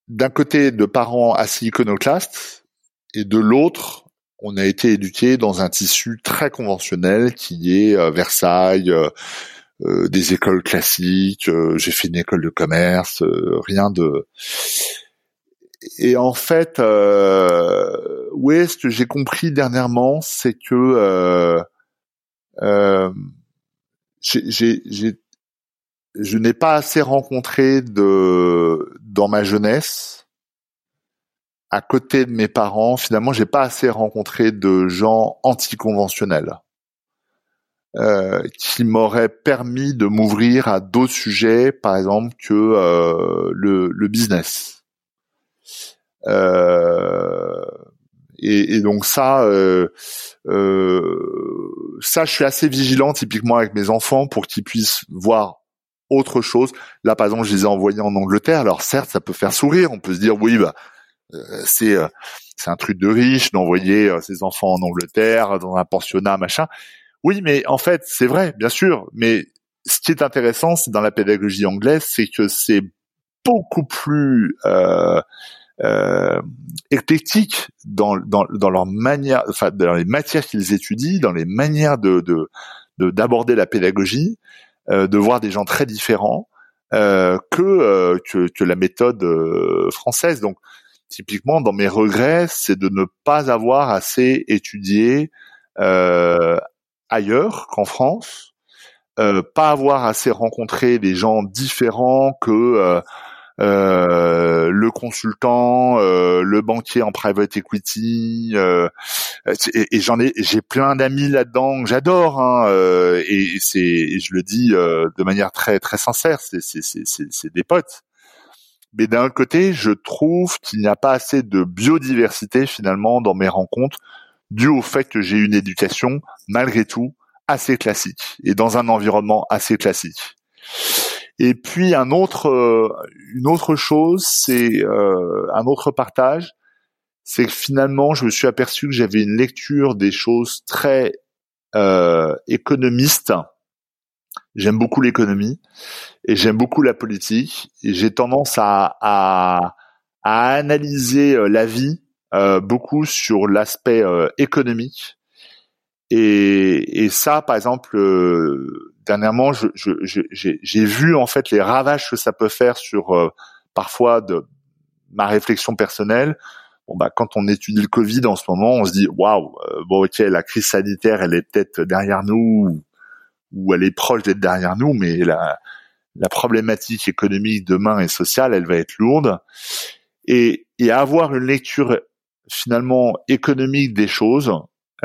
d'un côté de parents assez iconoclastes et de l'autre, on a été éduqué dans un tissu très conventionnel qui est euh, Versailles, euh, euh, des écoles classiques. j'ai fait une école de commerce, rien de. Et en fait, oui, ce que j'ai compris dernièrement, c'est que j'ai je n'ai pas assez rencontré de dans ma jeunesse à côté de mes parents. Finalement, j'ai pas assez rencontré de gens anticonventionnels euh, qui m'auraient permis de m'ouvrir à d'autres sujets, par exemple que euh, le, business. Euh, et, et, donc ça, euh, euh, ça, je suis assez vigilant typiquement avec mes enfants pour qu'ils puissent voir autre chose. Là, par exemple, je les ai envoyés en Angleterre. Alors certes, ça peut faire sourire. On peut se dire oui, bah euh, c'est euh, c'est un truc de riche d'envoyer euh, ses enfants en Angleterre dans un pensionnat, machin. Oui, mais en fait, c'est vrai, bien sûr. Mais ce qui est intéressant, c'est dans la pédagogie anglaise, c'est que c'est beaucoup plus euh, éclectique dans, dans, dans leur manière, enfin dans les matières qu'ils étudient, dans les manières de d'aborder la pédagogie. Euh, de voir des gens très différents euh, que, euh, que, que la méthode française. Donc typiquement dans mes regrets, c'est de ne pas avoir assez étudié ailleurs qu'en France, pas avoir assez rencontré des gens différents que euh, le consultant, euh, le banquier en private equity, euh, et, j'en ai, j'ai plein d'amis là-dedans que j'adore, hein, et c'est, je le dis de manière très très sincère, c'est c'est c'est des potes. Mais d'un côté, je trouve qu'il n'y a pas assez de biodiversité finalement dans mes rencontres, dû au fait que j'ai une éducation malgré tout assez classique et dans un environnement assez classique. Et puis un autre, euh, une autre chose, c'est euh, un autre partage, c'est que finalement, je me suis aperçu que j'avais une lecture des choses très euh, économistes. J'aime beaucoup l'économie et j'aime beaucoup la politique. J'ai tendance à, à, à, analyser la vie beaucoup sur l'aspect économique. Et, et, ça, par exemple, dernièrement, j'ai je, je, vu en fait les ravages que ça peut faire sur euh, parfois de ma réflexion personnelle. Bon bah quand on étudie le Covid en ce moment, on se dit waouh, euh, bon ok la crise sanitaire elle est peut-être derrière nous ou elle est proche d'être derrière nous, mais la la problématique économique demain et sociale, elle va être lourde. Et, et avoir une lecture finalement économique des choses,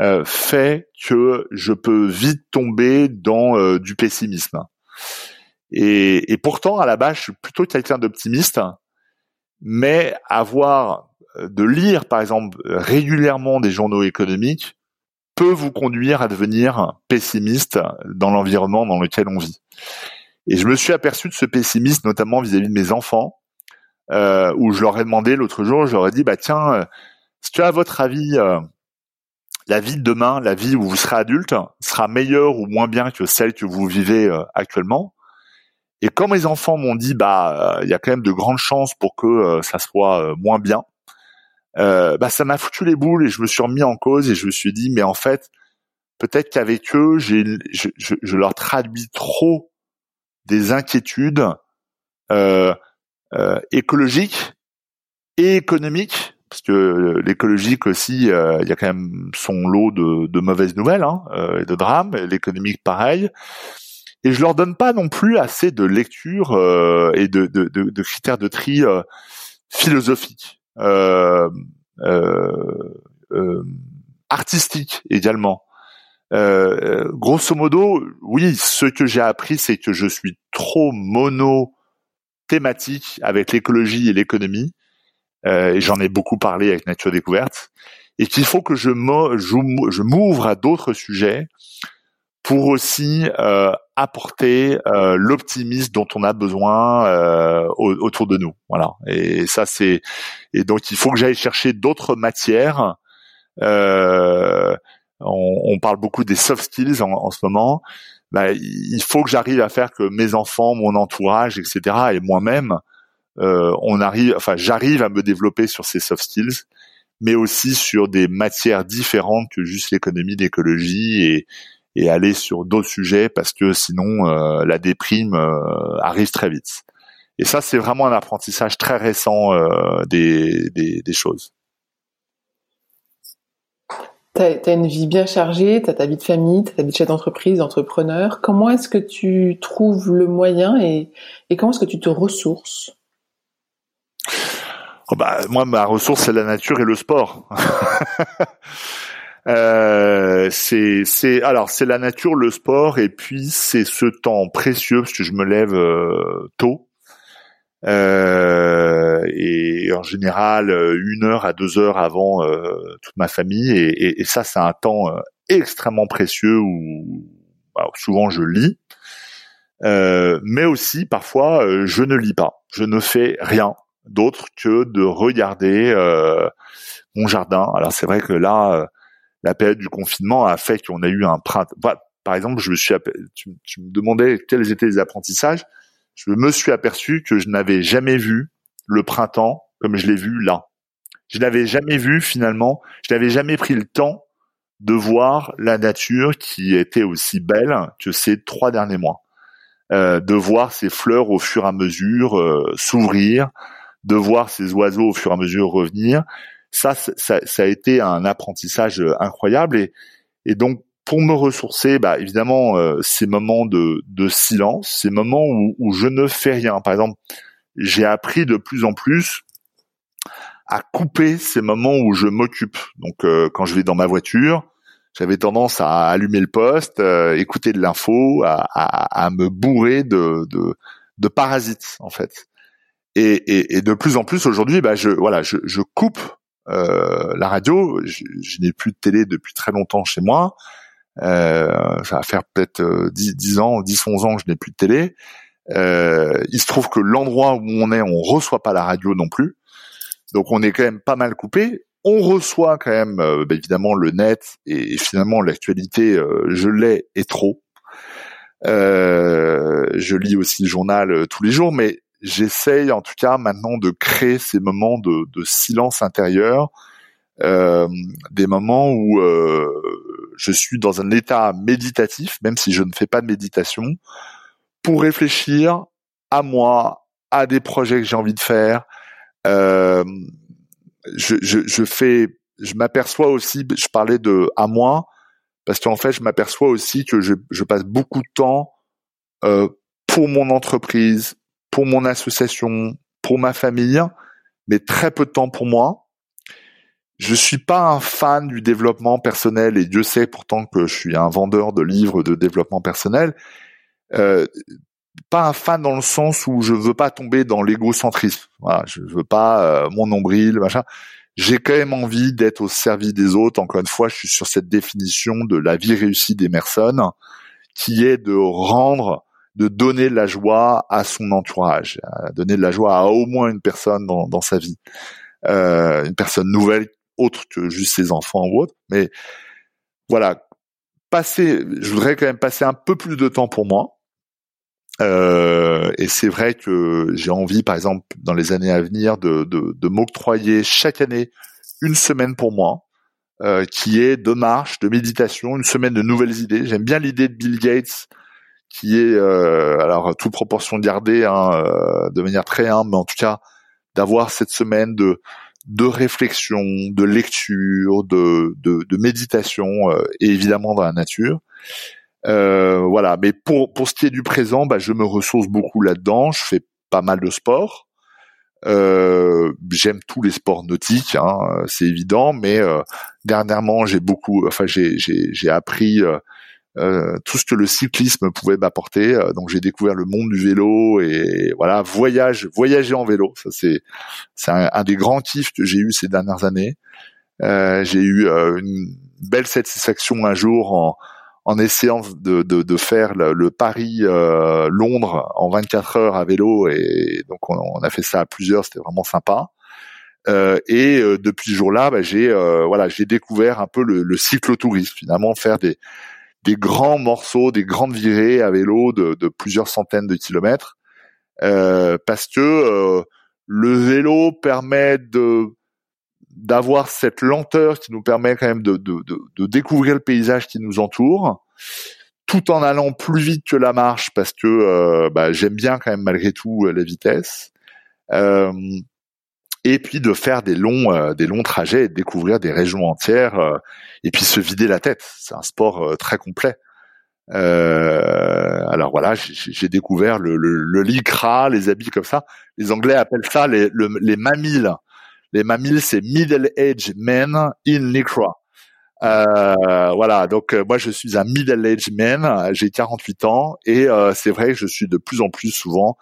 euh, fait que je peux vite tomber dans euh, du pessimisme. Et, et, pourtant, à la base, je suis plutôt quelqu'un d'optimiste, mais avoir euh, de lire, par exemple, régulièrement des journaux économiques peut vous conduire à devenir pessimiste dans l'environnement dans lequel on vit. Et je me suis aperçu de ce pessimisme, notamment vis-à-vis de mes enfants, euh, où je leur ai demandé l'autre jour, je leur ai dit, bah tiens, si tu as votre avis, la vie de demain, la vie où vous serez adulte, sera meilleure ou moins bien que celle que vous vivez euh, actuellement. Et quand mes enfants m'ont dit, bah, il y a quand même de grandes chances pour que euh, ça soit euh, moins bien, bah, ça m'a foutu les boules et je me suis remis en cause et je me suis dit, mais en fait, peut-être qu'avec eux, je, je, leur traduis trop des inquiétudes écologiques et économiques parce que l'écologique aussi, euh, il y a quand même son lot de, mauvaises nouvelles hein, euh, et de drames. L'économique, pareil. Et je leur donne pas non plus assez de lecture euh, et de, de, critères de tri philosophiques, artistiques également. grosso modo, oui, ce que j'ai appris, c'est que je suis trop mono thématique avec l'écologie et l'économie. Et j'en ai beaucoup parlé avec Nature Découverte. Et qu'il faut que je m'ouvre à d'autres sujets pour aussi euh, apporter euh, l'optimisme dont on a besoin euh, autour de nous. Voilà. Et ça c'est et donc il faut que j'aille chercher d'autres matières. Euh, on, on, parle beaucoup des soft skills en, ce moment. Bah, il faut que j'arrive à faire que mes enfants, mon entourage, etc. et moi-même, euh, on arrive, enfin j'arrive à me développer sur ces soft skills mais aussi sur des matières différentes que juste l'économie, l'écologie et, et aller sur d'autres sujets parce que sinon euh, la déprime euh, arrive très vite. Et ça, c'est vraiment un apprentissage très récent euh, des, des, des, choses. Tu as, une vie bien chargée, tu as ta vie de famille, tu as ta vie de chef d'entreprise, d'entrepreneur. Comment est-ce que tu trouves le moyen et, et comment est-ce que tu te ressources? Oh bah, Moi, ma ressource, c'est la nature et le sport. [laughs] Euh, c'est c'est alors c'est la nature, le sport et puis c'est ce temps précieux parce que je me lève euh, tôt. Euh, et en général une heure à deux heures avant euh, toute ma famille. Et, ça c'est un temps euh, extrêmement précieux où souvent je lis. Mais aussi parfois je ne lis pas. Je ne fais rien d'autre que de regarder mon jardin alors c'est vrai que là la période du confinement a fait qu'on a eu un printemps. par exemple, je me suis, tu, me demandais quels étaient les apprentissages. Je me suis aperçu que je n'avais jamais vu le printemps comme je l'ai vu là. Je n'avais jamais vu finalement, je n'avais jamais pris le temps de voir la nature qui était aussi belle que ces trois derniers mois. Euh, de voir ces fleurs au fur et à mesure euh, s'ouvrir, de voir ces oiseaux au fur et à mesure revenir, ça, ça, ça a été un apprentissage euh, incroyable et, et donc pour me ressourcer, bah évidemment euh, ces moments de, de silence, ces moments où, où, je ne fais rien. Par exemple, j'ai appris de plus en plus à couper ces moments où je m'occupe. Donc euh, quand je vais dans ma voiture, j'avais tendance à allumer le poste, écouter de l'info, à, à, à, me bourrer de, de, de parasites en fait. Et, et, et, de plus en plus aujourd'hui, bah je voilà, je, je coupe euh, la radio, je, n'ai plus de télé depuis très longtemps chez moi. Euh, ça va faire peut-être 10, euh, 10 ans, 10, 11 ans que je n'ai plus de télé. Euh, il se trouve que l'endroit où on est, on reçoit pas la radio non plus. Donc on est quand même pas mal coupé. On reçoit quand même euh, bah, évidemment le net et, finalement l'actualité, je l'ai et trop. je lis aussi le journal tous les jours, mais j'essaye en tout cas maintenant de créer ces moments de, de silence intérieur, euh, des moments où euh, je suis dans un état méditatif, même si je ne fais pas de méditation, pour réfléchir à moi, à des projets que j'ai envie de faire. Euh, je, je, je fais, je m'aperçois aussi, je parlais de à moi, parce qu'en fait, je m'aperçois aussi que je, je passe beaucoup de temps euh, pour mon entreprise, pour mon association, pour ma famille, mais très peu de temps pour moi. Je suis pas un fan du développement personnel et Dieu sait pourtant que je suis un vendeur de livres de développement personnel. Euh, pas un fan dans le sens où je veux pas tomber dans l'égocentrisme. Voilà, je veux pas euh, mon nombril, machin. J'ai quand même envie d'être au service des autres. Encore une fois, je suis sur cette définition de la vie réussie d'Emerson, qui est de rendre de donner de la joie à son entourage, donner de la joie à au moins une personne dans, dans sa vie, euh, une personne nouvelle autre que juste ses enfants ou autre. Mais voilà, passer, je voudrais quand même passer un peu plus de temps pour moi. Euh, et c'est vrai que j'ai envie, par exemple, dans les années à venir, de, de, de m'octroyer chaque année une semaine pour moi, euh, qui est de marche, de méditation, une semaine de nouvelles idées. J'aime bien l'idée de Bill Gates qui est euh, alors toute proportion gardée, hein, euh, de manière très humble, mais en tout cas d'avoir cette semaine de de réflexion, de lecture, de de, de méditation euh, et évidemment dans la nature. Euh, voilà, mais pour pour ce qui est du présent, bah, je me ressource beaucoup là-dedans. Je fais pas mal de sport. Euh, j'aime tous les sports nautiques, hein, c'est évident, mais dernièrement j'ai beaucoup, enfin j'ai j'ai j'ai appris euh, tout ce que le cyclisme pouvait m'apporter. Euh, donc j'ai découvert le monde du vélo et voilà, voyage, voyager en vélo. Ça c'est c'est un, des grands kiffs que j'ai eu ces dernières années. Euh, j'ai eu une belle satisfaction un jour en en essayant de, de, de faire le, Paris Londres en 24 heures à vélo et donc on, on a fait ça à plusieurs, c'était vraiment sympa. Euh, et depuis ce jour-là, bah, j'ai voilà, j'ai découvert un peu le, le cyclotourisme, finalement faire des des grands morceaux, des grandes virées à vélo de, plusieurs centaines de kilomètres, euh, parce que euh, le vélo permet de d'avoir cette lenteur qui nous permet quand même de, de, de, découvrir le paysage qui nous entoure, tout en allant plus vite que la marche, parce que euh, bah, j'aime bien quand même malgré tout la vitesse. Euh, et puis de faire des longs euh, des longs trajets et de découvrir des régions entières euh, et puis se vider la tête. C'est un sport euh, très complet. alors voilà, j'ai découvert le, le, le, lycra, les habits comme ça. Les Anglais appellent ça les, les mamilles. Les mamilles, c'est middle-aged men in lycra. Euh, voilà, donc moi je suis un middle-aged man, j'ai 48 ans et c'est vrai que je suis de plus en plus souvent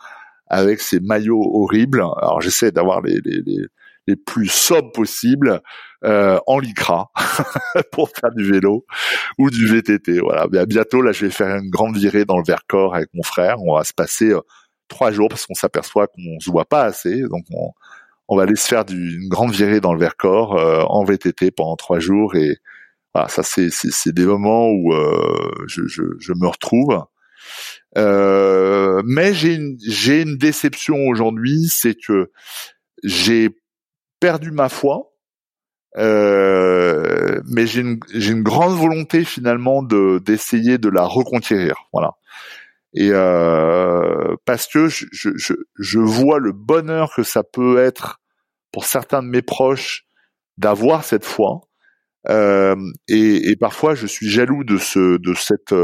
avec ces maillots horribles. Alors j'essaie d'avoir les, les, les, les, plus sobres possibles euh, en lycra [laughs] pour faire du vélo ou du VTT. Voilà. bientôt là, je vais faire une grande virée dans le Vercors avec mon frère. On va se passer euh, trois jours parce qu'on s'aperçoit qu'on se voit pas assez, donc on, on va aller se faire du, une grande virée dans le Vercors euh, en VTT pendant trois jours et voilà, ça c'est c'est des moments où euh, je, je, je me retrouve. Euh, mais j'ai une, j'ai une déception aujourd'hui, c'est que j'ai perdu ma foi, euh, mais j'ai une, j'ai une grande volonté finalement de d'essayer de la reconquérir, voilà. Et euh, parce que je, je, je vois le bonheur que ça peut être pour certains de mes proches d'avoir cette foi, euh, et, et, parfois je suis jaloux de ce de cette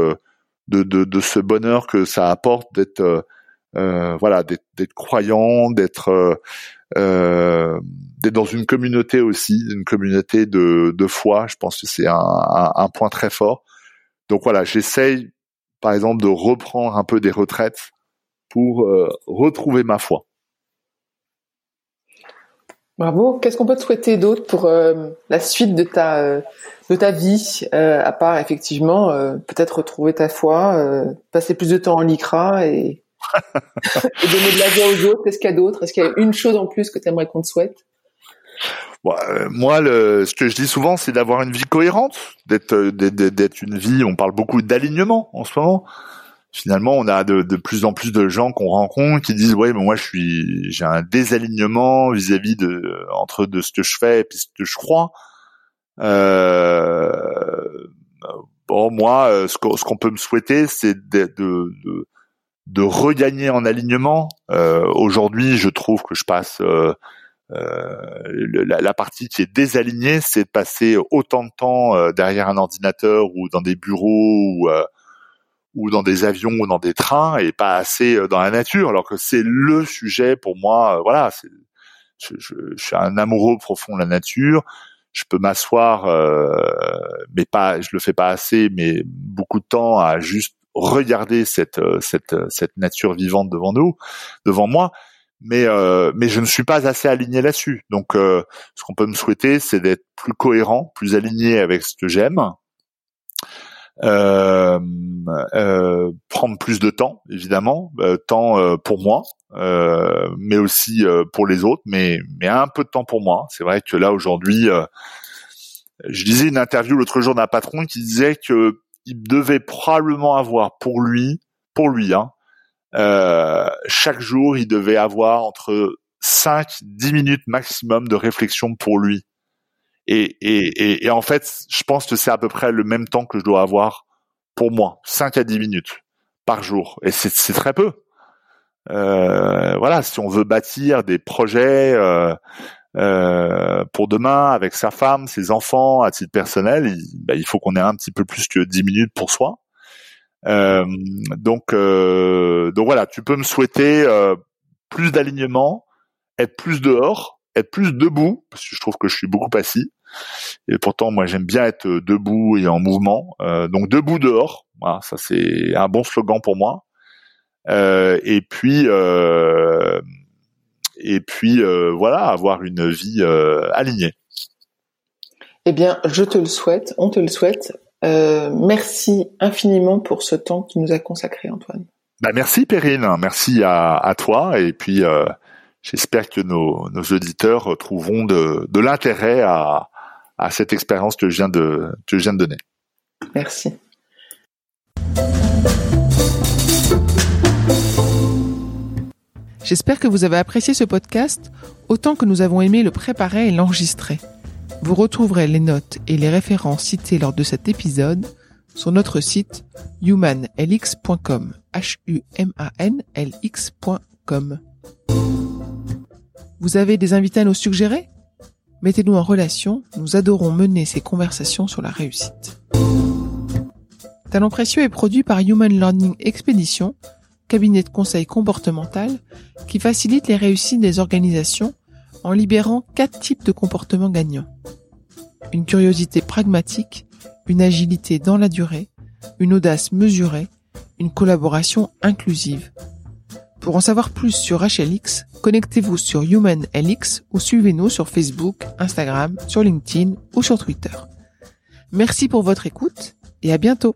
de, de, de ce bonheur que ça apporte d'être euh, euh voilà d'être croyant d'être euh, euh, d'être dans une communauté aussi une communauté de, de foi. Je pense que c'est un, un, point très fort. Donc voilà j'essaye par exemple de reprendre un peu des retraites pour euh, retrouver ma foi. Bravo. Qu'est-ce qu'on peut te souhaiter d'autre pour euh, la suite de ta de ta vie, euh, à part effectivement peut-être retrouver ta foi, passer plus de temps en lycra et, [laughs] et donner de la vie aux autres. Qu'est-ce qu'il y a d'autre Est-ce qu'il y a une chose en plus que tu aimerais qu'on te souhaite? Moi, le, ce que je dis souvent, c'est d'avoir une vie cohérente, d'être d'être une vie. On parle beaucoup d'alignement en ce moment finalement, on a de, plus en plus de gens qu'on rencontre qui disent ouais, mais moi je suis, j'ai un désalignement vis-à-vis de entre de ce que je fais et puis ce que je crois. Euh, bon, moi, euh, ce qu'on peut me souhaiter, c'est de, de, de, regagner en alignement. Euh, aujourd'hui, je trouve que je passe euh, la, la, partie qui est désalignée, c'est de passer autant de temps derrière un ordinateur ou dans des bureaux ou ou dans des avions ou dans des trains et pas assez euh, dans la nature alors que c'est le sujet pour moi euh, voilà je, je, je, suis un amoureux profond de la nature je peux m'asseoir euh, mais pas je le fais pas assez mais beaucoup de temps à juste regarder cette cette cette nature vivante devant nous devant moi. Mais euh, mais je ne suis pas assez aligné là-dessus. Donc euh, ce qu'on peut me souhaiter c'est d'être plus cohérent plus aligné avec ce que j'aime euh, euh, prendre plus de temps, évidemment, euh, temps euh, pour moi, mais aussi pour les autres, mais mais un peu de temps pour moi. C'est vrai que là aujourd'hui, je lisais une interview l'autre jour d'un patron qui disait que il devait probablement avoir pour lui, pour lui, hein, chaque jour, il devait avoir entre 5 10 minutes maximum de réflexion pour lui et, et, et, en fait, je pense que c'est à peu près le même temps que je dois avoir pour moi, 5 à 10 minutes par jour. Et c'est très peu. Euh, voilà, si on veut bâtir des projets euh, euh, pour demain avec sa femme, ses enfants, à titre personnel, il, bah, il faut qu'on ait un petit peu plus que 10 minutes pour soi. Euh, donc, euh, donc voilà, tu peux me souhaiter euh, plus d'alignement, être plus dehors, être plus debout, parce que je trouve que je suis beaucoup assis, Et pourtant, moi, j'aime bien être debout et en mouvement. donc debout dehors, voilà, ça c'est un bon slogan pour moi. et puis et puis voilà, avoir une vie alignée. Eh bien, je te le souhaite, on te le souhaite. Euh, merci infiniment pour ce temps que tu nous as consacré, Antoine. Bah merci Perrine, merci à, toi et puis euh, j'espère que nos, auditeurs trouveront de, l'intérêt à, cette expérience que je viens de que je viens de donner. Merci. J'espère que vous avez apprécié ce podcast autant que nous avons aimé le préparer et l'enregistrer. Vous retrouverez les notes et les références citées lors de cet épisode sur notre site humanlx.com. H-U-M-A-N-L-X.com. Vous avez des invités à nous suggérer? Mettez-nous en relation, nous adorons mener ces conversations sur la réussite. Talent précieux est produit par Human Learning Expedition, cabinet de conseil comportemental qui facilite les réussites des organisations en libérant quatre types de comportements gagnants. Une curiosité pragmatique, une agilité dans la durée, une audace mesurée, une collaboration inclusive. Pour en savoir plus sur HLX, connectez-vous sur HumanLX ou suivez-nous sur Facebook, Instagram, sur LinkedIn ou sur Twitter. Merci pour votre écoute et à bientôt.